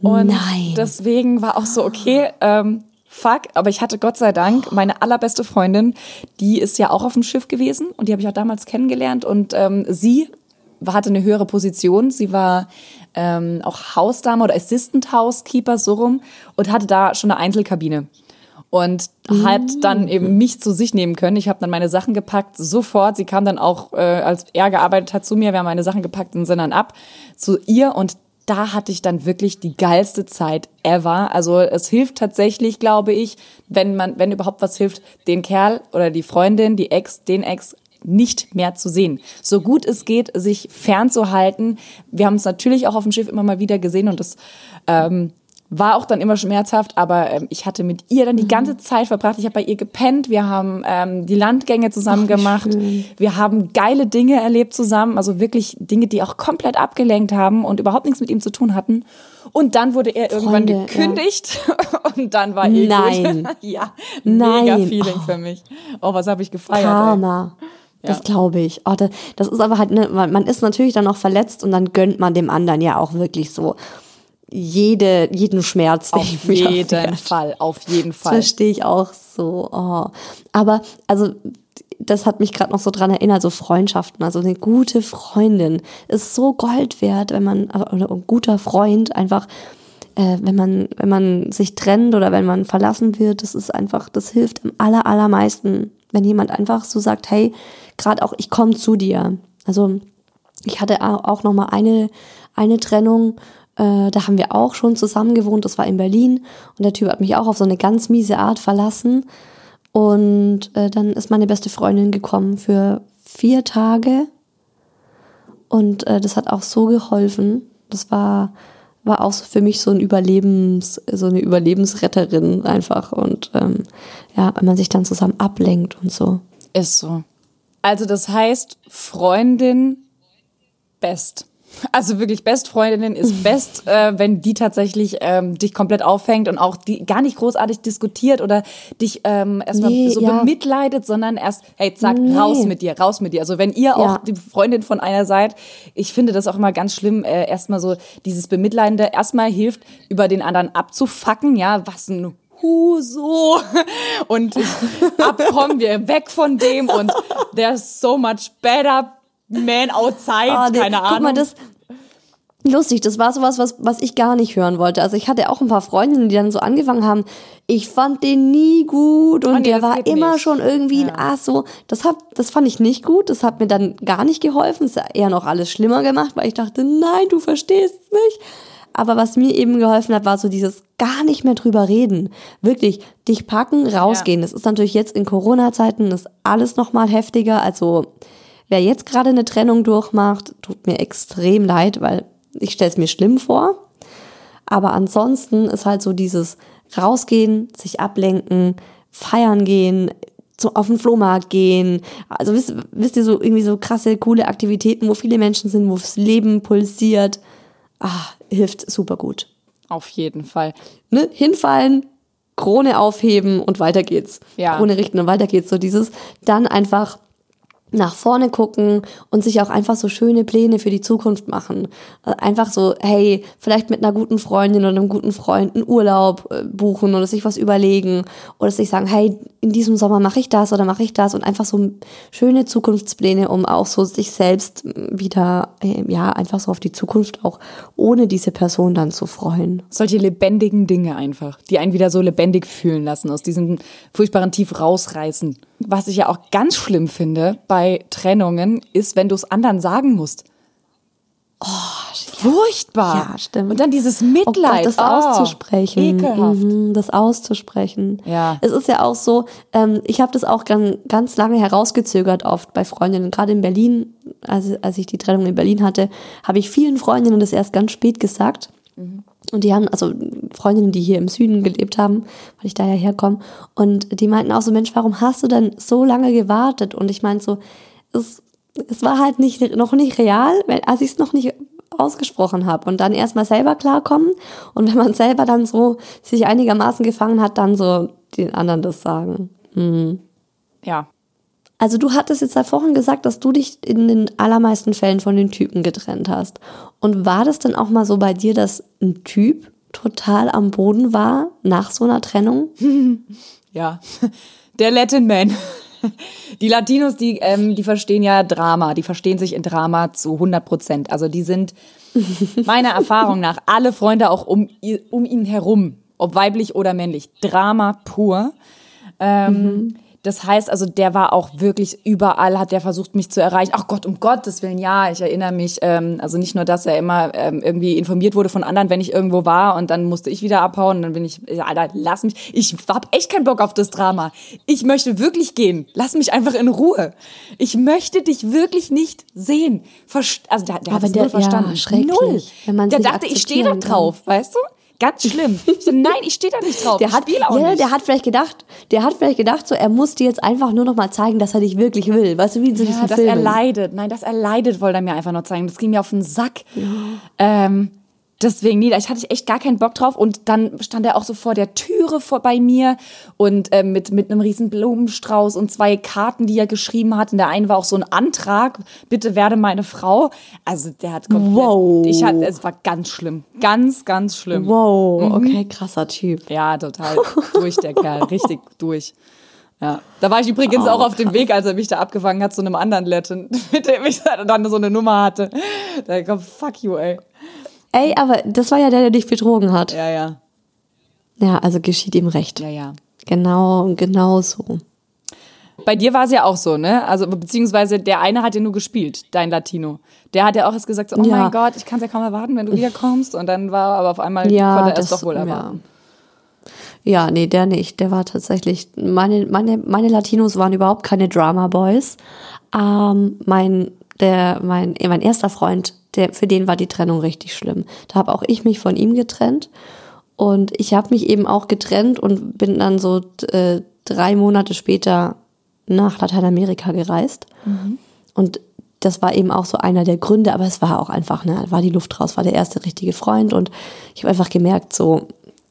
Und Nein. deswegen war auch so, okay, ähm, fuck, aber ich hatte Gott sei Dank meine allerbeste Freundin, die ist ja auch auf dem Schiff gewesen und die habe ich auch damals kennengelernt und ähm, sie hatte eine höhere Position. Sie war ähm, auch Hausdame oder Assistant Housekeeper, so rum, und hatte da schon eine Einzelkabine. Und mm. hat dann eben mich zu sich nehmen können. Ich habe dann meine Sachen gepackt, sofort. Sie kam dann auch, äh, als er gearbeitet hat, zu mir. Wir haben meine Sachen gepackt und sind dann ab zu ihr. Und da hatte ich dann wirklich die geilste Zeit ever. Also es hilft tatsächlich, glaube ich, wenn man, wenn überhaupt was hilft, den Kerl oder die Freundin, die Ex, den Ex nicht mehr zu sehen. So gut es geht, sich fernzuhalten. Wir haben es natürlich auch auf dem Schiff immer mal wieder gesehen und das ähm, war auch dann immer schmerzhaft, aber ähm, ich hatte mit ihr dann die ganze Zeit verbracht. Ich habe bei ihr gepennt, wir haben ähm, die Landgänge zusammen Ach, gemacht, schön. wir haben geile Dinge erlebt zusammen, also wirklich Dinge, die auch komplett abgelenkt haben und überhaupt nichts mit ihm zu tun hatten. Und dann wurde er irgendwann Freunde, gekündigt ja. *laughs* und dann war eh
Nein. *laughs*
ja, Nein. mega Feeling oh. für mich. Oh, was habe ich gefeiert.
Karma. Ey. Das ja. glaube ich. Oh, das, das, ist aber halt, ne, man ist natürlich dann auch verletzt und dann gönnt man dem anderen ja auch wirklich so jede, jeden Schmerz.
Auf *laughs* jeden Fall, auf jeden Fall.
Das verstehe ich auch so. Oh. Aber also das hat mich gerade noch so dran erinnert, so Freundschaften, also eine gute Freundin ist so Gold wert, wenn man, oder ein guter Freund einfach, äh, wenn man, wenn man sich trennt oder wenn man verlassen wird, das ist einfach, das hilft am aller, allermeisten, wenn jemand einfach so sagt, hey, gerade auch, ich komme zu dir. Also ich hatte auch noch mal eine, eine Trennung, äh, da haben wir auch schon zusammen gewohnt, das war in Berlin und der Typ hat mich auch auf so eine ganz miese Art verlassen und äh, dann ist meine beste Freundin gekommen für vier Tage und äh, das hat auch so geholfen. Das war war auch für mich so ein Überlebens, so eine Überlebensretterin einfach und ähm, ja, wenn man sich dann zusammen ablenkt und so.
Ist so. Also das heißt, Freundin best. Also wirklich Bestfreundin ist *laughs* best, äh, wenn die tatsächlich ähm, dich komplett auffängt und auch die gar nicht großartig diskutiert oder dich ähm, erstmal nee, so ja. bemitleidet, sondern erst, hey, zack, nee. raus mit dir, raus mit dir. Also wenn ihr ja. auch die Freundin von einer seid, ich finde das auch immer ganz schlimm, äh, erstmal so dieses Bemitleidende, erstmal hilft, über den anderen abzufacken, ja, was ein so und abkommen wir weg von dem und there's so much better man outside, oh, keine Ahnung. Guck mal,
das, lustig, das war sowas, was, was ich gar nicht hören wollte. Also ich hatte auch ein paar Freundinnen, die dann so angefangen haben, ich fand den nie gut und oh nee, der war immer nicht. schon irgendwie ja. ein Ass so. Das, hat, das fand ich nicht gut, das hat mir dann gar nicht geholfen, es hat eher noch alles schlimmer gemacht, weil ich dachte, nein, du verstehst es nicht. Aber was mir eben geholfen hat, war so dieses gar nicht mehr drüber reden. Wirklich, dich packen, rausgehen. Ja. Das ist natürlich jetzt in Corona-Zeiten ist alles nochmal heftiger. Also wer jetzt gerade eine Trennung durchmacht, tut mir extrem leid, weil ich stelle es mir schlimm vor. Aber ansonsten ist halt so dieses rausgehen, sich ablenken, feiern gehen, so auf den Flohmarkt gehen. Also wisst, wisst ihr so irgendwie so krasse, coole Aktivitäten, wo viele Menschen sind, wo das Leben pulsiert. Ah, hilft super gut.
Auf jeden Fall.
Ne? Hinfallen, Krone aufheben und weiter geht's.
Ja.
Krone richten und weiter geht's. So dieses, dann einfach nach vorne gucken und sich auch einfach so schöne Pläne für die Zukunft machen. Einfach so, hey, vielleicht mit einer guten Freundin oder einem guten Freund einen Urlaub äh, buchen oder sich was überlegen oder sich sagen, hey, in diesem Sommer mache ich das oder mache ich das und einfach so schöne Zukunftspläne, um auch so sich selbst wieder, äh, ja, einfach so auf die Zukunft auch ohne diese Person dann zu freuen.
Solche lebendigen Dinge einfach, die einen wieder so lebendig fühlen lassen, aus diesem furchtbaren Tief rausreißen. Was ich ja auch ganz schlimm finde bei Trennungen, ist, wenn du es anderen sagen musst.
Oh,
Furchtbar.
Ja, stimmt.
Und dann dieses
Oh
Mitleid.
Gott, das
oh,
auszusprechen.
Ekelhaft.
Mhm, das auszusprechen.
Ja.
Es ist ja auch so, ähm, ich habe das auch ganz, ganz lange herausgezögert oft bei Freundinnen. Gerade in Berlin, also als ich die Trennung in Berlin hatte, habe ich vielen Freundinnen das erst ganz spät gesagt. Und die haben, also Freundinnen, die hier im Süden gelebt haben, weil ich daher herkomme, und die meinten auch so, Mensch, warum hast du denn so lange gewartet? Und ich meinte so, es, es war halt nicht, noch nicht real, als ich es noch nicht ausgesprochen habe. Und dann erstmal selber klarkommen. Und wenn man *laughs* selber dann so sich einigermaßen gefangen hat, dann so den anderen das sagen.
Ja.
Also du hattest jetzt da vorhin gesagt, dass du dich in den allermeisten Fällen von den Typen getrennt hast. Und war das denn auch mal so bei dir, dass ein Typ total am Boden war nach so einer Trennung? *laughs*
Ja. Der Latin Man. Die Latinos, die, ähm, die verstehen ja Drama. Die verstehen sich in Drama zu 100 Prozent. Also die sind *laughs* meiner Erfahrung nach alle Freunde auch um, um ihn herum, ob weiblich oder männlich. Drama pur. Ähm, Das heißt also, der war auch wirklich überall, hat der versucht, mich zu erreichen. Ach Gott, um Gottes Willen, ja, ich erinnere mich. Ähm, also nicht nur, dass er immer ähm, irgendwie informiert wurde von anderen, wenn ich irgendwo war und dann musste ich wieder abhauen und dann bin ich, ja, Alter, lass mich. Ich hab echt keinen Bock auf das Drama. Ich möchte wirklich gehen. Lass mich einfach in Ruhe. Ich möchte dich wirklich nicht sehen. Verst also der, der hat es
der-
null verstanden.
ja,
Null. der dachte, ich stehe da
akzeptieren kann.
drauf, weißt du? Ganz schlimm. Ich so, nein, ich stehe da nicht drauf.
Der
ich
hat,
auch
ja,
nicht.
der hat vielleicht gedacht, der hat vielleicht gedacht, so er muss dir jetzt einfach nur noch mal zeigen, dass er dich wirklich will. Weißt du, wie in so
Ja,
diesen
dass er
Filmen.
leidet. Nein, dass er leidet, wollte er mir einfach nur zeigen. Das ging mir auf den Sack. Ähm, deswegen, nee, ich hatte echt gar keinen Bock drauf. Und dann stand er auch so vor der Türe vor bei mir und ähm, mit, mit einem riesen Blumenstrauß und zwei Karten, die er geschrieben hat. Und der eine war auch so ein Antrag, bitte werde meine Frau. Also der hat komplett,
Wow.
ich hatte, es war ganz schlimm. Ganz, ganz schlimm.
Wow,
Mhm.
okay, krasser Typ.
Ja, total. durch der Kerl, *laughs* richtig durch. Ja. Da war ich übrigens
Oh,
auch auf dem Weg, als er mich da abgefangen hat zu einem anderen Latin, *laughs* mit dem ich dann so eine Nummer hatte. Da kommt, fuck you, ey.
Ey, aber das war ja der, der dich betrogen hat.
Ja, ja,
Ja, also geschieht ihm recht.
ja, ja.
Genau, genau so.
Bei dir war es ja auch so, ne? Also, beziehungsweise der eine hat ja nur gespielt, dein Latino. Der hat ja auch erst gesagt, so, oh
Ja.
mein Gott, ich kann es ja kaum erwarten, wenn du wiederkommst. Und dann war aber auf einmal,
Ja,
konnte er es doch wohl
ja.
erwarten.
Ja, nee, der nicht. Der war tatsächlich. Meine, meine, meine Latinos waren überhaupt keine Drama Boys. Ähm, mein, der, mein, mein erster Freund, der, für den war die Trennung richtig schlimm. Da habe auch ich mich von ihm getrennt. Und ich habe mich eben auch getrennt und bin dann so äh, drei Monate später nach Lateinamerika gereist. Und das war eben auch so einer der Gründe, aber es war auch einfach, ne, war die Luft raus, war der erste richtige Freund und ich habe einfach gemerkt, so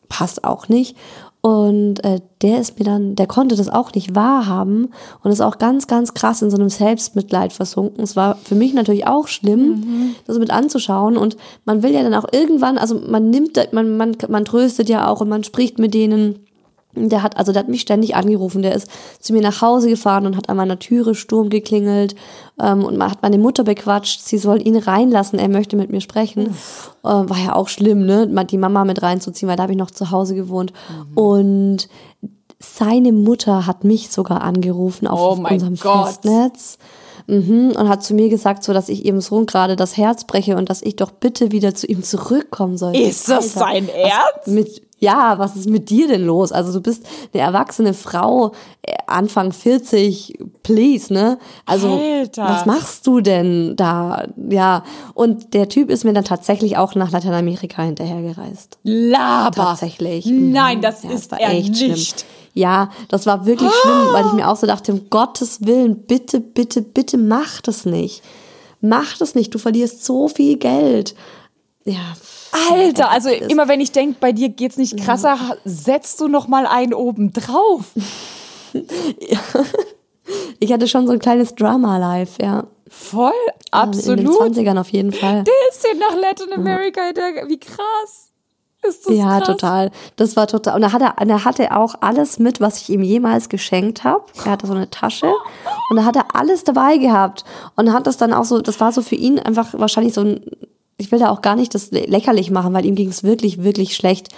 passt auch nicht. Und äh, der ist mir dann, der konnte das auch nicht wahrhaben und ist auch ganz, ganz krass in so einem Selbstmitleid versunken. Es war für mich natürlich auch schlimm, das mit anzuschauen. Und man will ja dann auch irgendwann, also man nimmt, man, man, man tröstet ja auch und man spricht mit denen. Der hat, also der hat mich ständig angerufen. Der ist zu mir nach Hause gefahren und hat an meiner Türe Sturm geklingelt ähm, und man hat meine Mutter bequatscht, sie soll ihn reinlassen, er möchte mit mir sprechen. Ähm, war ja auch schlimm, ne, die Mama mit reinzuziehen, weil da habe ich noch zu Hause gewohnt. Und seine Mutter hat mich sogar angerufen auf,
Oh
auf unserem
Gott.
Festnetz. Mhm, und hat zu mir gesagt, so dass ich ihrem Sohn gerade das Herz breche und dass ich doch bitte wieder zu ihm zurückkommen soll.
Ist das sein Ernst?
Mit, ja, was ist mit dir denn los? Also du bist eine erwachsene Frau, äh, Anfang 40, please, ne? Also
Alter.
was machst du denn da? Ja, und der Typ ist mir dann tatsächlich auch nach Lateinamerika hinterhergereist.
Laber.
Tatsächlich.
Nein,
Mhm.
das
Ja,
ist
war
er
echt schlimm.
nicht.
Ja, das war wirklich schlimm, weil ich mir auch so dachte, um Gottes Willen, bitte, bitte, bitte mach das nicht. Mach das nicht, du verlierst so viel Geld. Ja.
Alter, also immer wenn ich denke, bei dir geht's nicht krasser, setzt du noch mal einen oben drauf. *laughs*
Ich hatte schon so ein kleines Drama live, ja.
Voll,
In den
absolut.
20ern auf jeden Fall.
Der ist ja nach Latin America, hinterher- wie krass. Ist das
Ja,
krass?
total. Das war total. Und er hatte, er hatte auch alles mit, was ich ihm jemals geschenkt habe. Er hatte so eine Tasche und da hat er alles dabei gehabt und hat das dann auch so. Das war so für ihn einfach wahrscheinlich so ein. Ich will da auch gar nicht das lächerlich machen, weil ihm ging es wirklich, wirklich schlecht.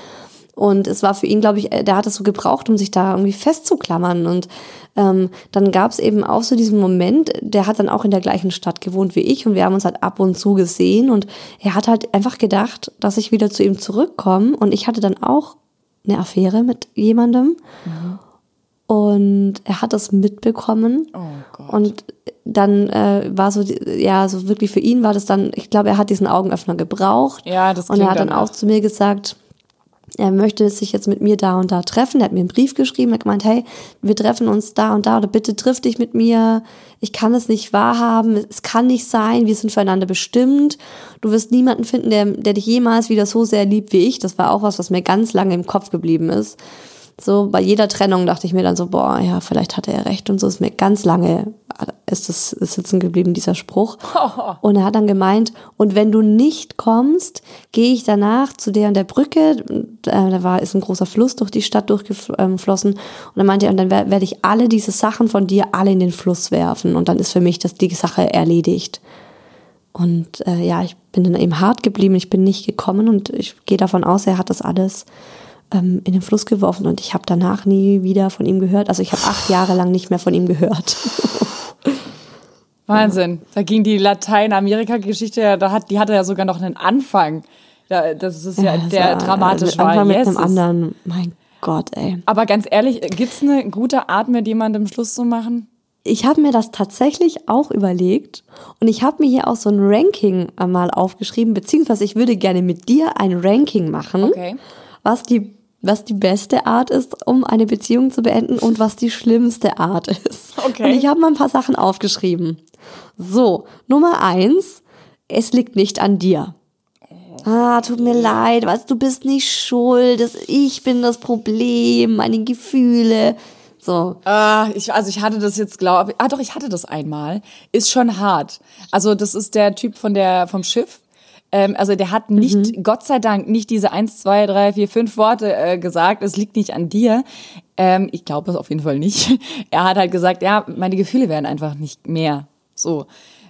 Und es war für ihn, glaube ich, äh, der hat es so gebraucht, um sich da irgendwie festzuklammern. Und ähm, dann gab es eben auch so diesen Moment, der hat dann auch in der gleichen Stadt gewohnt wie ich und wir haben uns halt ab und zu gesehen und er hat halt einfach gedacht, dass ich wieder zu ihm zurückkomme und ich hatte dann auch eine Affäre mit jemandem. Mhm. Und er hat das mitbekommen. Oh Gott. Und dann äh, war so, ja, so wirklich für ihn war das dann, ich glaube, er hat diesen Augenöffner gebraucht.
Ja, das
Und er hat dann auch zu mir gesagt, er möchte sich jetzt mit mir da und da treffen. Er hat mir einen Brief geschrieben, er hat gemeint, hey, wir treffen uns da und da oder bitte triff dich mit mir. Ich kann es nicht wahrhaben, es kann nicht sein, wir sind füreinander bestimmt. Du wirst niemanden finden, der, der dich jemals wieder so sehr liebt wie ich. Das war auch was, was mir ganz lange im Kopf geblieben ist. So bei jeder Trennung dachte ich mir dann so, boah, ja, vielleicht hatte er recht und so ist mir ganz lange ist das sitzen geblieben, dieser Spruch. *laughs* Und er hat dann gemeint, und wenn du nicht kommst, gehe ich danach zu der und der Brücke, da war, ist ein großer Fluss durch die Stadt durchgeflossen. Und dann meinte er, und dann werde ich alle diese Sachen von dir alle in den Fluss werfen. Und dann ist für mich das, die Sache erledigt. Und äh, ja, ich bin dann eben hart geblieben, ich bin nicht gekommen und ich gehe davon aus, er hat das alles ähm, in den Fluss geworfen und ich habe danach nie wieder von ihm gehört. Also ich habe acht Jahre lang nicht mehr von ihm gehört. *laughs*
Wahnsinn. Da ging die Lateinamerika-Geschichte, da hat, die hatte ja sogar noch einen Anfang. das ist ja, ja der dramatisch war.
Anfang yes. mit einem anderen. Mein Gott, ey.
Aber ganz ehrlich, gibt es eine gute Art, mit jemandem Schluss zu machen?
Ich habe mir das tatsächlich auch überlegt und ich habe mir hier auch so ein Ranking mal aufgeschrieben, beziehungsweise ich würde gerne mit dir ein Ranking machen, okay. was die was die beste Art ist, um eine Beziehung zu beenden und was die schlimmste Art ist. Okay. Und ich habe mal ein paar Sachen aufgeschrieben. So, Nummer eins, es liegt nicht an dir. Ah, tut mir leid, weißt du bist nicht schuld, das, ich bin das Problem, meine Gefühle. So.
Ah, ich, also ich hatte das jetzt, glaube Ah, doch, ich hatte das einmal. Ist schon hart. Also, das ist der Typ von der, vom Schiff. Ähm, also der hat nicht, mhm. Gott sei Dank, nicht diese eins, zwei, drei, vier, fünf Worte äh, gesagt, es liegt nicht an dir. Ähm, ich glaube es auf jeden Fall nicht. *laughs* Er hat halt gesagt, ja, meine Gefühle werden einfach nicht mehr. So.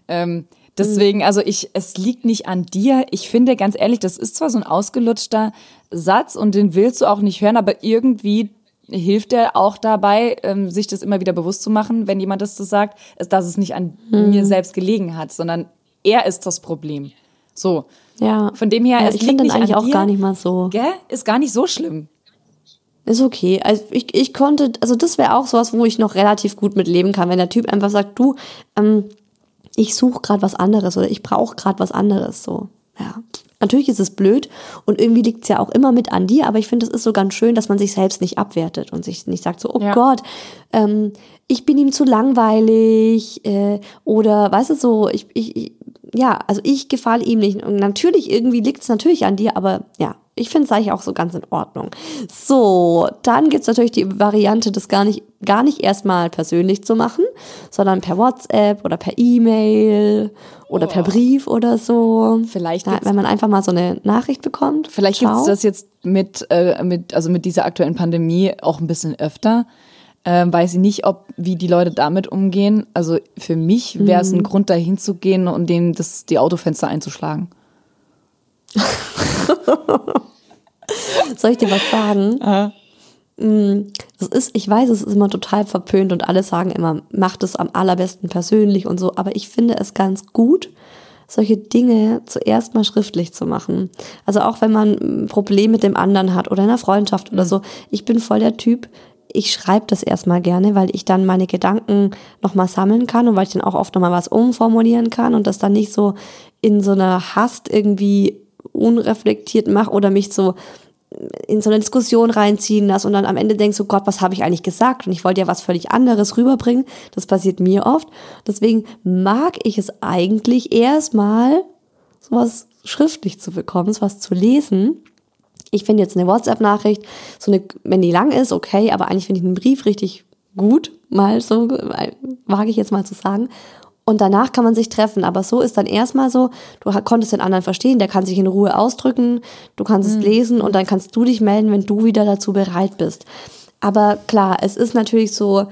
Ähm, deswegen, also ich, es liegt nicht an dir. Ich finde, ganz ehrlich, das ist zwar so ein ausgelutschter Satz und den willst du auch nicht hören, aber irgendwie hilft er auch dabei, ähm, sich das immer wieder bewusst zu machen, wenn jemand das so sagt, dass es nicht an mhm. mir selbst gelegen hat, sondern er ist das Problem. So.
Ja.
Von dem her,
ja,
es
ich finde
dann
eigentlich auch
dir,
gar nicht mal so.
Gell? Ist gar nicht so schlimm.
Ist okay. Also ich, ich konnte, also das wäre auch sowas, wo ich noch relativ gut mit leben kann, wenn der Typ einfach sagt, du, ähm, ich suche gerade was anderes oder ich brauche gerade was anderes. So, ja. Natürlich ist es blöd und irgendwie liegt es ja auch immer mit an dir, aber ich finde, es ist so ganz schön, dass man sich selbst nicht abwertet und sich nicht sagt so, oh ja. Gott, ähm, ich bin ihm zu langweilig äh, oder weißt du so, ich, ich, ja, also ich gefalle ihm nicht. Und natürlich, irgendwie liegt es natürlich an dir, aber ja, ich finde es eigentlich auch so ganz in Ordnung. So, dann gibt es natürlich die Variante, das gar nicht, gar nicht erstmal persönlich zu machen, sondern per WhatsApp oder per E-Mail oder oh. per Brief oder so.
Vielleicht,
ja, wenn man einfach mal so eine Nachricht bekommt.
Vielleicht gibt es das jetzt mit, äh, mit, also mit dieser aktuellen Pandemie auch ein bisschen öfter ähm, weiß ich nicht, ob wie die Leute damit umgehen. Also für mich wäre es ein mhm. Grund, da hinzugehen und denen das, die Autofenster einzuschlagen. *laughs*
Soll ich dir was sagen?
Aha.
Mm, das ist, ich weiß, es ist immer total verpönt und alle sagen immer, macht es am allerbesten persönlich und so, aber ich finde es ganz gut, solche Dinge zuerst mal schriftlich zu machen. Also auch wenn man ein Problem mit dem anderen hat oder in einer Freundschaft oder mhm. so. Ich bin voll der Typ, ich schreibe das erstmal gerne, weil ich dann meine Gedanken nochmal sammeln kann und weil ich dann auch oft nochmal was umformulieren kann und das dann nicht so in so einer Hast irgendwie unreflektiert mache oder mich so in so eine Diskussion reinziehen lasse und dann am Ende denkst, so Gott, was habe ich eigentlich gesagt? Und ich wollte ja was völlig anderes rüberbringen. Das passiert mir oft. Deswegen mag ich es eigentlich erstmal, sowas schriftlich zu bekommen, sowas zu lesen ich finde jetzt eine WhatsApp-Nachricht, so eine, wenn die lang ist, okay, aber eigentlich finde ich einen Brief richtig gut, mal so, wage ich jetzt mal zu sagen. Und danach kann man sich treffen. Aber so ist dann erstmal so, du konntest den anderen verstehen, der kann sich in Ruhe ausdrücken, du kannst mhm. es lesen und dann kannst du dich melden, wenn du wieder dazu bereit bist. Aber klar, es ist natürlich so,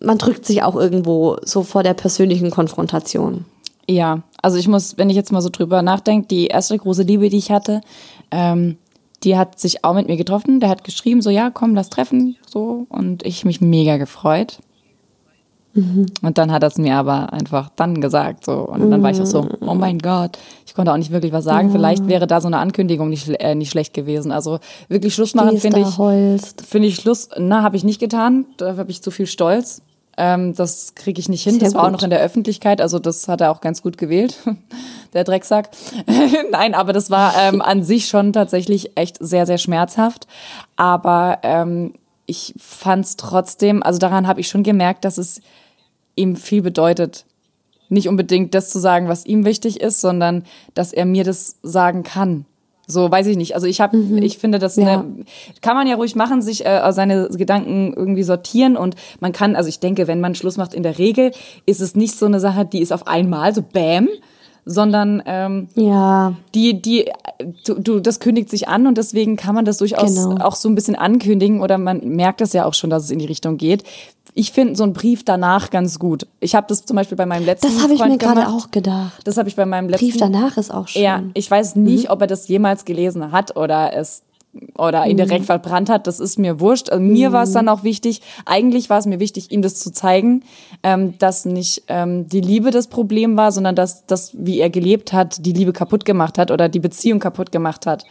man drückt sich auch irgendwo so vor der persönlichen Konfrontation.
Ja, also ich muss, wenn ich jetzt mal so drüber nachdenke, die erste große Liebe, die ich hatte, ähm, die hat sich auch mit mir getroffen. Der hat geschrieben, so ja, komm, lass treffen, so. Und ich mich mega gefreut. Und dann hat er es mir aber einfach dann gesagt, so. Und dann war ich auch so, oh mein Gott. Ich konnte auch nicht wirklich was sagen. Vielleicht wäre da so eine Ankündigung nicht, äh, nicht schlecht gewesen. Also wirklich Schluss machen, finde ich. Finde ich Schluss, na, habe ich nicht getan. Da habe ich zu viel Stolz. Ähm, das kriege ich nicht hin.
Sehr
das war auch
gut.
noch in der Öffentlichkeit, also das hat er auch ganz gut gewählt, *laughs* der Drecksack. *laughs* Nein, aber das war ähm, an sich schon tatsächlich echt sehr, sehr schmerzhaft. Aber ähm, ich fand es trotzdem, also daran habe ich schon gemerkt, dass es ihm viel bedeutet. Nicht unbedingt das zu sagen, was ihm wichtig ist, sondern dass er mir das sagen kann. So, weiß ich nicht. Also ich habe, ich finde, das
Ja.
ne, kann man ja ruhig machen, sich äh, seine Gedanken irgendwie sortieren und man kann, also ich denke, wenn man Schluss macht, in der Regel ist es nicht so eine Sache, die ist auf einmal so Bäm, sondern ähm,
Ja,
die, die, du, du, das kündigt sich an und deswegen kann man das durchaus
Genau.
auch so ein bisschen ankündigen oder man merkt das ja auch schon, dass es in die Richtung geht. Ich finde so einen Brief danach ganz gut. Ich habe das zum Beispiel bei meinem letzten
das habe ich
Freund
mir gerade auch gedacht.
Das habe ich bei meinem letzten
Brief danach ist auch schön.
ja, ich weiß nicht, ob er das jemals gelesen hat oder es oder ihn direkt verbrannt hat. Das ist mir wurscht. Also mir war es dann auch wichtig. Eigentlich war es mir wichtig, ihm das zu zeigen, ähm, dass nicht ähm, die Liebe das Problem war, sondern dass das, wie er gelebt hat, die Liebe kaputt gemacht hat oder die Beziehung kaputt gemacht hat.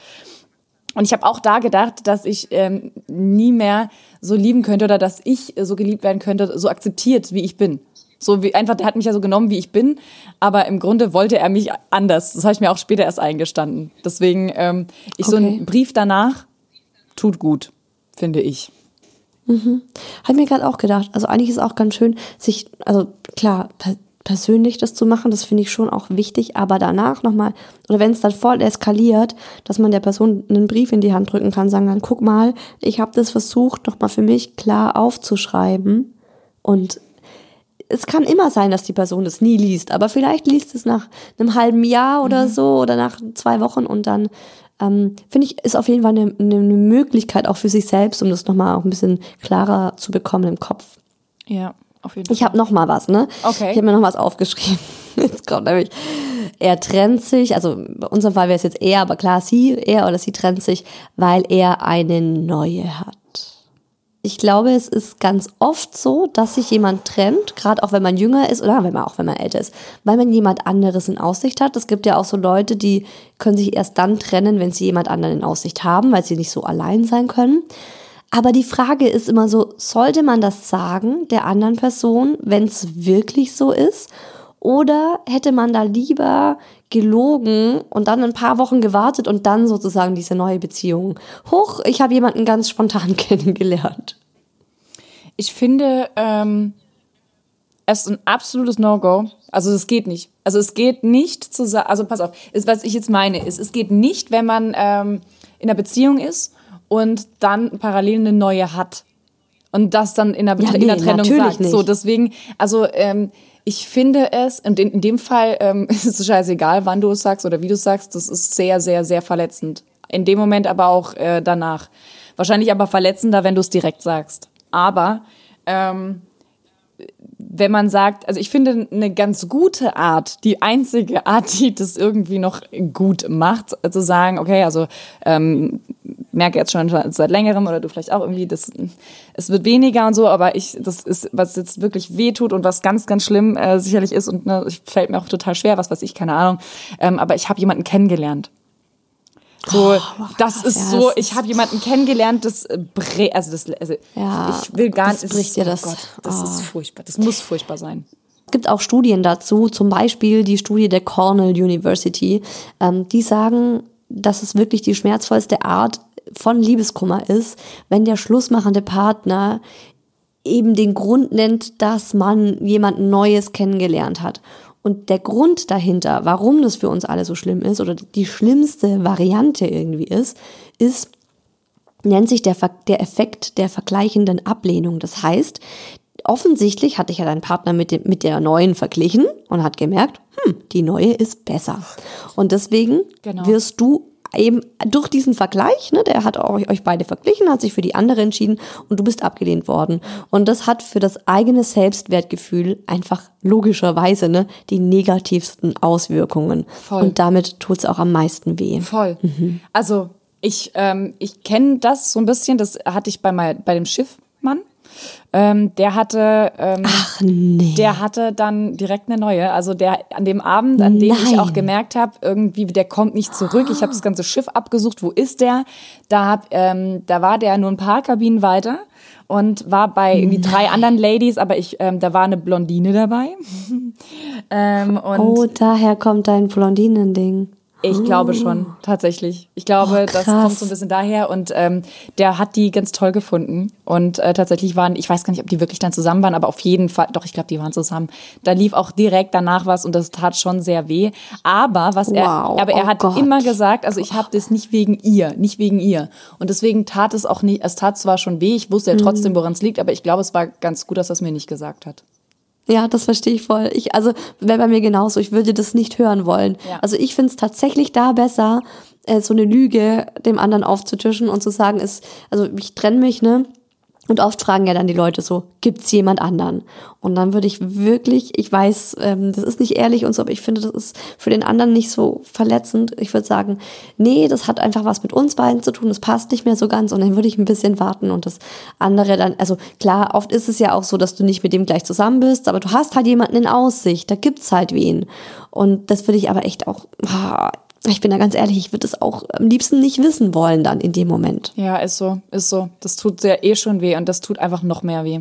Und ich habe auch da gedacht, dass ich ähm, nie mehr so lieben könnte oder dass ich so geliebt werden könnte, so akzeptiert, wie ich bin. So wie einfach, der hat mich ja so genommen, wie ich bin, aber im Grunde wollte er mich anders. Das habe ich mir auch später erst eingestanden. Deswegen, ähm, ich so
Okay.
ein Brief danach tut gut, finde ich.
Habe mir gerade auch gedacht. Also eigentlich ist auch ganz schön, sich, also klar, persönlich das zu machen, das finde ich schon auch wichtig, aber danach nochmal, oder wenn es dann voll eskaliert, dass man der Person einen Brief in die Hand drücken kann, sagen dann, guck mal, ich habe das versucht, nochmal für mich klar aufzuschreiben. Und es kann immer sein, dass die Person das nie liest, aber vielleicht liest es nach einem halben Jahr oder so oder nach zwei Wochen und dann ähm, finde ich, ist auf jeden Fall eine, eine Möglichkeit auch für sich selbst, um das nochmal auch ein bisschen klarer zu bekommen im Kopf.
Ja, auf jeden Fall.
Ich habe noch mal was, ne?
Okay.
Ich habe mir noch was aufgeschrieben. *laughs* Jetzt kommt nämlich, er trennt sich, also bei unserem Fall wäre es jetzt er, aber klar, sie, er oder sie trennt sich, weil er eine neue hat. Ich glaube, es ist ganz oft so, dass sich jemand trennt, gerade auch wenn man jünger ist oder wenn man auch wenn man älter ist, weil man jemand anderes in Aussicht hat. Es gibt ja auch so Leute, die können sich erst dann trennen, wenn sie jemand anderen in Aussicht haben, weil sie nicht so allein sein können. Aber die Frage ist immer so, sollte man das sagen der anderen Person, wenn es wirklich so ist? Oder hätte man da lieber gelogen und dann ein paar Wochen gewartet und dann sozusagen diese neue Beziehung? Hoch, ich habe jemanden ganz spontan *laughs* kennengelernt.
Ich finde, ähm, es ist ein absolutes No-Go. Also es geht nicht. Also es geht nicht zu sagen, also pass auf, ist, was ich jetzt meine, ist, es geht nicht, wenn man ähm, in einer Beziehung ist und dann parallel eine neue hat. Und das dann in der,
Ja,
in
nee,
der Trennung
natürlich
sagt.
nicht.
So, deswegen, also ähm, ich finde es, und in, in dem Fall ähm, *laughs* ist es scheißegal, wann du es sagst oder wie du es sagst, das ist sehr, sehr, sehr verletzend. In dem Moment aber auch äh, danach. Wahrscheinlich aber verletzender, wenn du es direkt sagst. Aber ähm, wenn man sagt, also ich finde eine ganz gute Art, die einzige Art, die das irgendwie noch gut macht, zu sagen, okay, also ähm, merke jetzt schon seit längerem oder du vielleicht auch irgendwie, das, es wird weniger und so, aber ich, das ist, was jetzt wirklich wehtut und was ganz, ganz schlimm äh, sicherlich ist und ne, fällt mir auch total schwer, was weiß ich, keine Ahnung, ähm, aber ich habe jemanden kennengelernt. So, das ist
ja,
so,
das
ich habe jemanden kennengelernt, das äh, bre also das also
Ja,
ich will gar
das
nicht
bricht dir das-
Oh Gott, das
oh.
ist furchtbar. Das muss furchtbar sein.
Es gibt auch Studien dazu, zum Beispiel die Studie der Cornell University. Ähm, die sagen, dass es wirklich die schmerzvollste Art von Liebeskummer ist, wenn der schlussmachende Partner eben den Grund nennt, dass man jemanden Neues kennengelernt hat. Und der Grund dahinter, warum das für uns alle so schlimm ist oder die schlimmste Variante irgendwie ist, ist, nennt sich der, der Effekt der vergleichenden Ablehnung. Das heißt, offensichtlich hatte ich ja deinen Partner mit, dem, mit der neuen verglichen und hat gemerkt, hm, die neue ist besser. Und deswegen
Genau.
wirst du eben durch diesen Vergleich, ne, der hat euch, euch beide verglichen, hat sich für die andere entschieden und du bist abgelehnt worden. Und das hat für das eigene Selbstwertgefühl einfach logischerweise ne, die negativsten Auswirkungen.
Voll.
Und damit tut es auch am meisten weh.
Voll. Also Ich, ähm, ich kenne das so ein bisschen, das hatte ich bei, mein, bei dem Schiffmann. Ähm, der hatte, ähm,
Ach nee.
der hatte dann direkt eine neue. Also der an dem Abend, an dem ich
Nein.
auch gemerkt habe, irgendwie der kommt nicht zurück. Ich habe das ganze Schiff abgesucht. Wo ist der? Da hab, ähm, da war der nur ein paar Kabinen weiter und war bei irgendwie drei anderen Ladies, aber ich, ähm, da war eine Blondine dabei. *laughs* ähm, und
oh, daher kommt dein Blondinen-Ding.
Ich glaube schon, tatsächlich. Ich glaube,
Oh,
das kommt so ein bisschen daher und ähm, der hat die ganz toll gefunden. Und äh, tatsächlich waren, ich weiß gar nicht, ob die wirklich dann zusammen waren, aber auf jeden Fall, doch, ich glaube, die waren zusammen. Da lief auch direkt danach was und das tat schon sehr weh. Aber was er,
Wow,
aber er
oh
hat
Gott.
immer gesagt, also ich habe das nicht wegen ihr, nicht wegen ihr. Und deswegen tat es auch nicht, es tat zwar schon weh, ich wusste ja
Mhm.
trotzdem, woran es liegt, aber ich glaube, es war ganz gut, dass er es mir nicht gesagt hat.
Ja, das verstehe ich voll. Ich, also wäre bei mir genauso. Ich würde das nicht hören wollen.
Ja.
Also ich finde es tatsächlich da besser, äh, so eine Lüge dem anderen aufzutischen und zu sagen, ist, also ich trenne mich, ne? Und oft fragen ja dann die Leute so, gibt's jemand anderen? Und dann würde ich wirklich, ich weiß, ähm, das ist nicht ehrlich und so, aber ich finde, das ist für den anderen nicht so verletzend. Ich würde sagen, nee, das hat einfach was mit uns beiden zu tun, das passt nicht mehr so ganz und dann würde ich ein bisschen warten und das andere dann, also klar, oft ist es ja auch so, dass du nicht mit dem gleich zusammen bist, aber du hast halt jemanden in Aussicht, da gibt's halt wen. Und das würde ich aber echt auch, ah, ich bin da ganz ehrlich, ich würde es auch am liebsten nicht wissen wollen dann in dem Moment.
Ja, ist so, ist so. Das tut ja eh schon weh und das tut einfach noch mehr weh.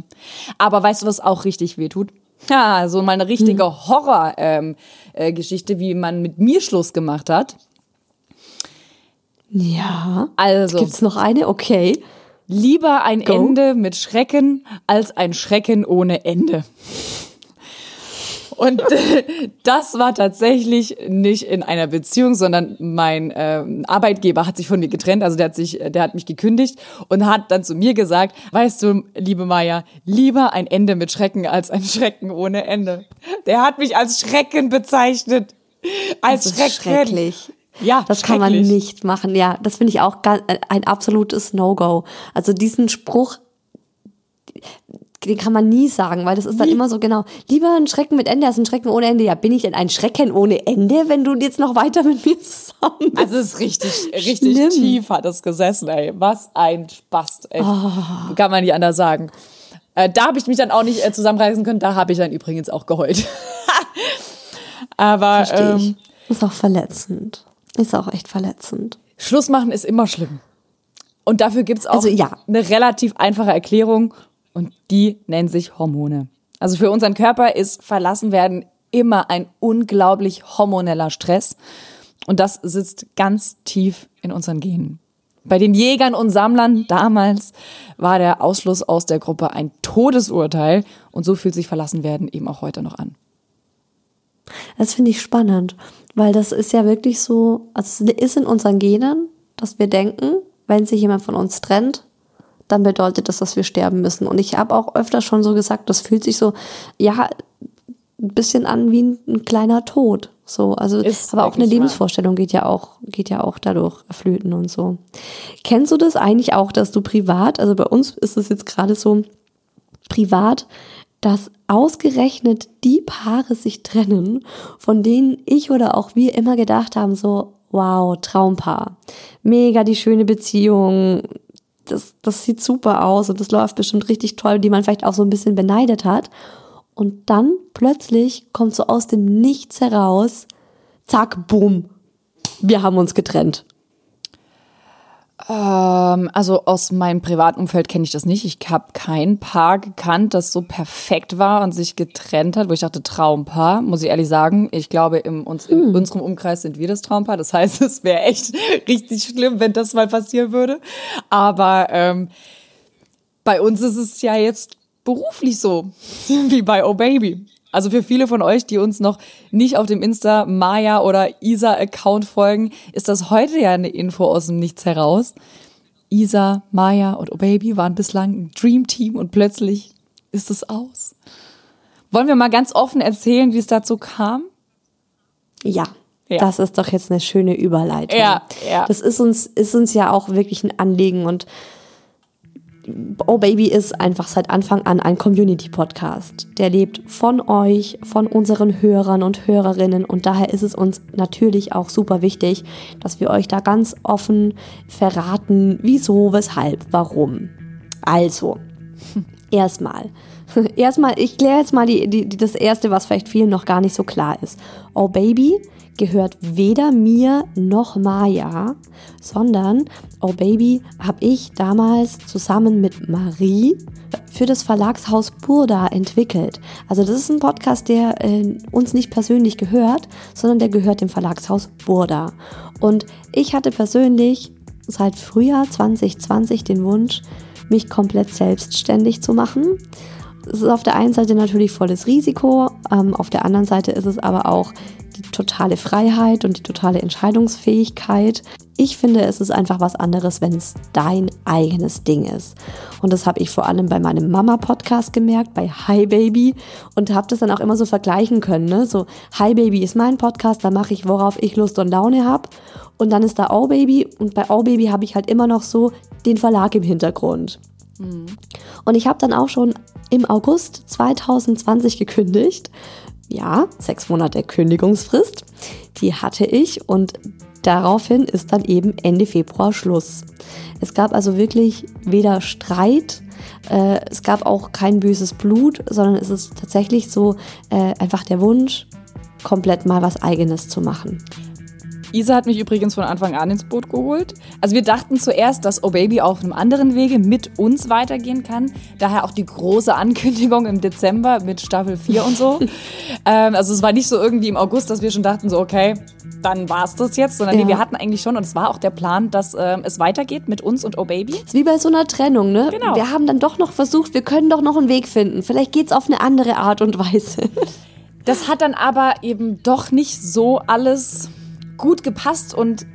Aber weißt du, was auch richtig weh tut? Ja, so mal eine richtige Horror-Geschichte, ähm, äh, Geschichte, wie man mit mir Schluss gemacht hat.
Ja.
Also,
Gibt's noch eine? Okay.
lieber ein
Go.
Ende mit Schrecken als ein Schrecken ohne Ende. Und äh, das war tatsächlich nicht in einer Beziehung, sondern mein ähm, Arbeitgeber hat sich von mir getrennt, also der hat sich, der hat mich gekündigt und hat dann zu mir gesagt, weißt du, liebe Maya, lieber ein Ende mit Schrecken als ein Schrecken ohne Ende. Der hat mich als Schrecken bezeichnet. Als
Das ist
Schrecken.
schrecklich.
Ja,
Das kann man nicht machen. Ja, das finde ich auch ein absolutes No-Go. Also diesen Spruch, den kann man nie sagen, weil das ist dann immer so genau, lieber ein Schrecken mit Ende als ein Schrecken ohne Ende. Ja, bin ich denn ein Schrecken ohne Ende, wenn du jetzt noch weiter mit mir zusammen bist?
Also es ist richtig, richtig
Schlimm.
tief hat es gesessen, ey. Was ein Spast, echt.
Oh.
Kann man nicht anders sagen. Äh, da habe ich mich dann auch nicht äh, zusammenreißen können. Da habe ich dann übrigens auch geheult. *laughs* Aber ähm,
Ist auch verletzend. Ist auch echt verletzend.
Schluss machen ist immer schlimm. Und dafür gibt's auch
Also, ja.
eine relativ einfache Erklärung und die nennt sich Hormone. Also für unseren Körper ist verlassen werden immer ein unglaublich hormoneller Stress und das sitzt ganz tief in unseren Genen. Bei den Jägern und Sammlern damals war der Ausschluss aus der Gruppe ein Todesurteil und so fühlt sich verlassen werden eben auch heute noch an.
Das finde ich spannend, weil das ist ja wirklich so, also es ist in unseren Genen, dass wir denken, wenn sich jemand von uns trennt, dann bedeutet das, dass wir sterben müssen. Und ich habe auch öfter schon so gesagt, das fühlt sich so, ja, ein bisschen an wie ein, ein kleiner Tod. So, also,
Ist
aber auch eine
wahr.
Lebensvorstellung geht ja auch, geht ja auch dadurch flöten und so. Kennst du das eigentlich auch, dass du privat, also bei uns ist es jetzt gerade so, privat, dass ausgerechnet die Paare sich trennen, von denen ich oder auch wir immer gedacht haben, so, wow, Traumpaar. Mega die schöne Beziehung. Das, das sieht super aus und das läuft bestimmt richtig toll, die man vielleicht auch so ein bisschen beneidet hat. Und dann plötzlich kommt so aus dem Nichts heraus, zack, boom, wir haben uns getrennt.
Ähm, also aus meinem privaten Umfeld kenne ich das nicht. Ich habe kein Paar gekannt, das so perfekt war und sich getrennt hat, wo ich dachte, Traumpaar, muss ich ehrlich sagen. Ich glaube, im, uns, in unserem Umkreis sind wir das Traumpaar. Das heißt, *laughs* es wäre echt richtig schlimm, wenn das mal passieren würde. Aber ähm, bei uns ist es ja jetzt beruflich so, *laughs* wie bei Oh Baby. Also für viele von euch, die uns noch nicht auf dem Insta Maya oder Isa Account folgen, ist das heute ja eine Info aus dem Nichts heraus. Isa, Maya und Oh Baby waren bislang ein Dream Team und plötzlich ist es aus. Wollen wir mal ganz offen erzählen, wie es dazu kam?
Ja,
Ja.
das ist doch jetzt eine schöne Überleitung.
Ja, ja.
Das ist uns, ist uns ja auch wirklich ein Anliegen und Oh Baby ist einfach seit Anfang an ein Community-Podcast. Der lebt von euch, von unseren Hörern und Hörerinnen und daher ist es uns natürlich auch super wichtig, dass wir euch da ganz offen verraten, wieso, weshalb, warum. Also, *laughs* erstmal. *laughs* Erstmal, ich kläre jetzt mal die, die, das Erste, was vielleicht vielen noch gar nicht so klar ist. Oh Baby gehört weder mir noch Maya, sondern Oh Baby habe ich damals zusammen mit Marie für das Verlagshaus Burda entwickelt. Also das ist ein Podcast, der äh, uns nicht persönlich gehört, sondern der gehört dem Verlagshaus Burda. Und ich hatte persönlich seit Frühjahr 2020 den Wunsch, mich komplett selbstständig zu machen. Es ist auf der einen Seite natürlich volles Risiko, ähm, auf der anderen Seite ist es aber auch die totale Freiheit und die totale Entscheidungsfähigkeit. Ich finde, es ist einfach was anderes, wenn es dein eigenes Ding ist. Und das habe ich vor allem bei meinem Mama-Podcast gemerkt, bei Hi Baby und habe das dann auch immer so vergleichen können. Ne? So, Hi Baby ist mein Podcast, da mache ich, worauf ich Lust und Laune habe. Und dann ist da Oh Baby und bei Oh Baby habe ich halt immer noch so den Verlag im Hintergrund. Mhm. Und ich habe dann auch schon im August 2020 gekündigt ja, sechs Monate Kündigungsfrist, die hatte ich und daraufhin ist dann eben Ende Februar Schluss. Es gab also wirklich weder Streit, äh, es gab auch kein böses Blut, sondern es ist tatsächlich so äh, einfach der Wunsch, komplett mal was eigenes zu machen.
Isa hat mich übrigens von Anfang an ins Boot geholt. Also wir dachten zuerst, dass Oh Baby auf einem anderen Wege mit uns weitergehen kann. Daher auch die große Ankündigung im Dezember mit Staffel 4 und so. *laughs* ähm, also es war nicht so irgendwie im August, dass wir schon dachten, so okay, dann war es das jetzt, sondern ja. nee, wir hatten eigentlich schon, und es war auch der Plan, dass ähm, es weitergeht mit uns und Oh Baby.
ist wie bei so einer Trennung, ne? Genau. Wir haben dann doch noch versucht, wir können doch noch einen Weg finden. Vielleicht geht es auf eine andere Art und Weise.
Das hat dann aber eben doch nicht so alles gut gepasst und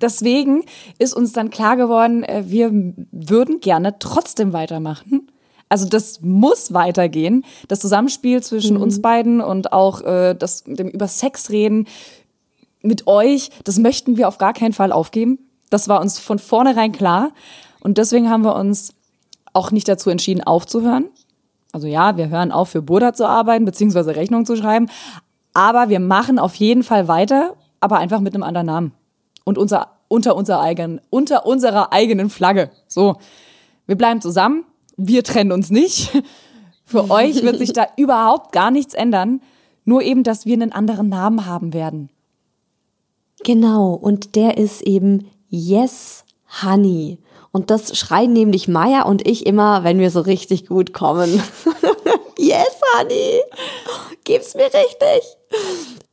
deswegen ist uns dann klar geworden, äh, wir würden gerne trotzdem weitermachen. Also das muss weitergehen. Das Zusammenspiel zwischen mhm. uns beiden und auch äh, das dem über Sex reden mit euch, das möchten wir auf gar keinen Fall aufgeben. Das war uns von vornherein klar und deswegen haben wir uns auch nicht dazu entschieden aufzuhören. Also ja, wir hören auf für Buddha zu arbeiten beziehungsweise Rechnungen zu schreiben, aber wir machen auf jeden Fall weiter aber einfach mit einem anderen Namen. Und unser, unter, unser eigen, unter unserer eigenen Flagge. So, wir bleiben zusammen, wir trennen uns nicht. *laughs* Für euch wird sich da *laughs* überhaupt gar nichts ändern. Nur eben, dass wir einen anderen Namen haben werden.
Genau, und der ist eben Yes Honey. Und das schreien nämlich Maya und ich immer, wenn wir so richtig gut kommen. *laughs* yes, Honey, gib's mir richtig.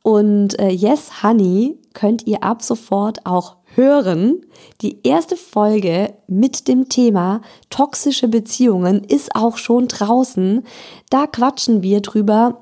Und äh, Yes Honey könnt ihr ab sofort auch hören. Die erste Folge mit dem Thema toxische Beziehungen ist auch schon draußen. Da quatschen wir drüber,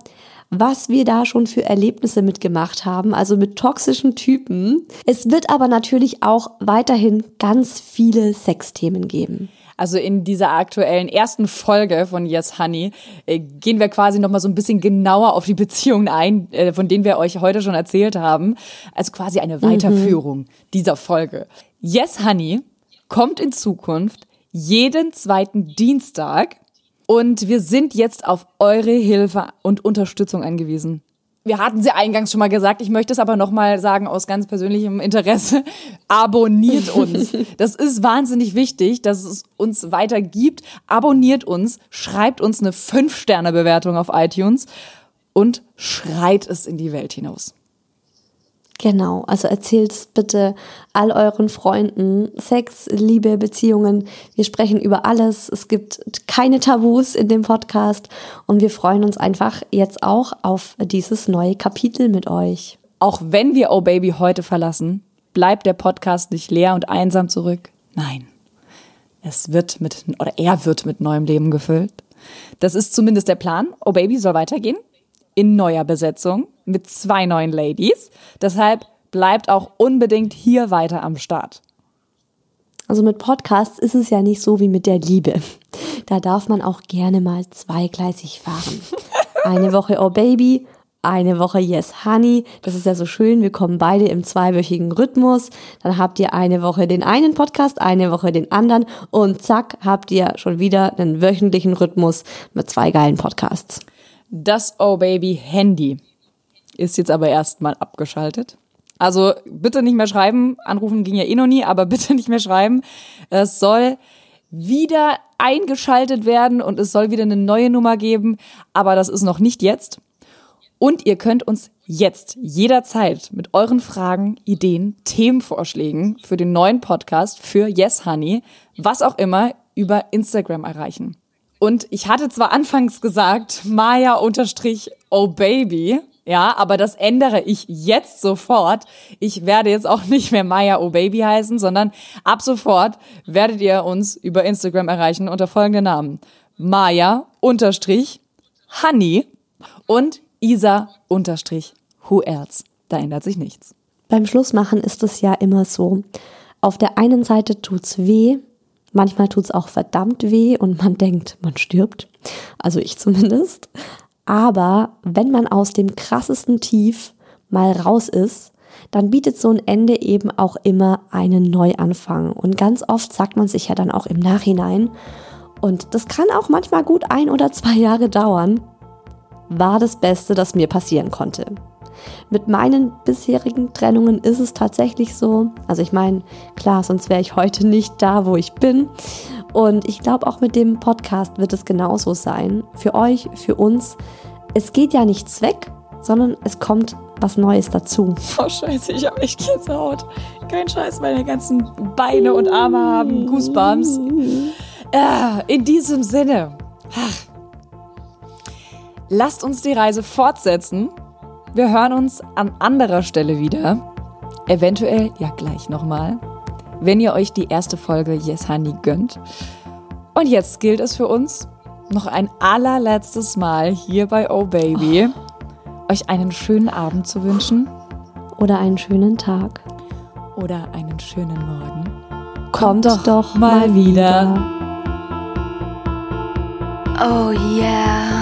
was wir da schon für Erlebnisse mitgemacht haben, also mit toxischen Typen. Es wird aber natürlich auch weiterhin ganz viele Sexthemen geben.
Also in dieser aktuellen ersten Folge von Yes Honey äh, gehen wir quasi noch mal so ein bisschen genauer auf die Beziehungen ein, äh, von denen wir euch heute schon erzählt haben. Also quasi eine mhm. Weiterführung mhm. dieser Folge. Yes Honey kommt in Zukunft jeden zweiten Dienstag und wir sind jetzt auf eure Hilfe und Unterstützung angewiesen wir hatten sie eingangs schon mal gesagt, ich möchte es aber nochmal sagen aus ganz persönlichem Interesse. Abonniert uns. *laughs* Das ist wahnsinnig wichtig, dass es uns weiter gibt. Abonniert uns, schreibt uns eine 5-Sterne-Bewertung auf iTunes und schreit es in die Welt hinaus.
Genau, also erzählt bitte all euren Freunden Sex, Liebe, Beziehungen. Wir sprechen über alles. Es gibt keine Tabus in dem Podcast und wir freuen uns einfach jetzt auch auf dieses neue Kapitel mit euch.
Auch wenn wir Oh Baby heute verlassen, bleibt der Podcast nicht leer und einsam zurück. Nein. Es wird mit, oder er wird mit neuem Leben gefüllt. Das ist zumindest der Plan. Oh Baby soll weitergehen in neuer Besetzung mit zwei neuen Ladies. Deshalb bleibt auch unbedingt hier weiter am Start.
Also mit Podcasts ist es ja nicht so wie mit der Liebe. Da darf man auch gerne mal zweigleisig fahren. *laughs* Eine Woche Oh Baby, eine Woche Yes Honey. Das ist ja so schön. Wir kommen beide im zweiwöchigen Rhythmus. Dann habt ihr eine Woche den einen Podcast, eine Woche den anderen und zack, habt ihr schon wieder einen wöchentlichen Rhythmus mit zwei geilen Podcasts.
Das Oh Baby Handy ist jetzt aber erstmal abgeschaltet. Also bitte nicht mehr schreiben. Anrufen ging ja eh noch nie, aber *laughs* bitte nicht mehr schreiben. Es soll wieder eingeschaltet werden und es soll wieder eine neue Nummer geben, aber das ist noch nicht jetzt. Und ihr könnt uns jetzt jederzeit mit euren Fragen, Ideen, Themenvorschlägen für den neuen Podcast für Yes Honey, was auch immer, über Instagram erreichen. Und ich hatte zwar anfangs gesagt, Maya unterstrich Oh Baby, ja, aber das ändere ich jetzt sofort. Ich werde jetzt auch nicht mehr Maya Oh Baby heißen, sondern ab sofort werdet ihr uns über Instagram erreichen unter folgenden Namen. Maya unterstrich Honey und Isa unterstrich who else. Da ändert sich nichts.
Beim Schlussmachen ist es ja immer so. Auf der einen Seite tut's weh, manchmal tut's auch verdammt weh und man denkt, man stirbt. Also ich zumindest. Aber wenn man aus dem krassesten Tief mal raus ist, dann bietet so ein Ende eben auch immer einen Neuanfang. Und ganz oft sagt man sich ja dann auch im Nachhinein, und das kann auch manchmal gut ein oder zwei Jahre dauern, war das Beste, das mir passieren konnte. Mit meinen bisherigen Trennungen ist es tatsächlich so. Also ich meine, klar, sonst wäre ich heute nicht da, wo ich bin. Und ich glaube, auch mit dem Podcast wird es genauso sein. Für euch, für uns. Es geht ja nichts weg, sondern es kommt was Neues dazu. *laughs*
Oh scheiße, ich habe echt Gänsehaut. Kein Scheiß, meine ganzen Beine und Arme haben Goosebumps. *laughs* Äh, in diesem Sinne. Ach, Lasst uns die Reise fortsetzen. Wir hören uns an anderer Stelle wieder. Eventuell ja gleich nochmal, wenn ihr euch die erste Folge Yes Honey gönnt. Und jetzt gilt es für uns, noch ein allerletztes Mal hier bei Oh Baby, oh. euch einen schönen Abend zu wünschen.
Oder einen schönen Tag.
Oder einen schönen Morgen.
Kommt, Kommt doch, doch, mal wieder. wieder.
Oh yeah.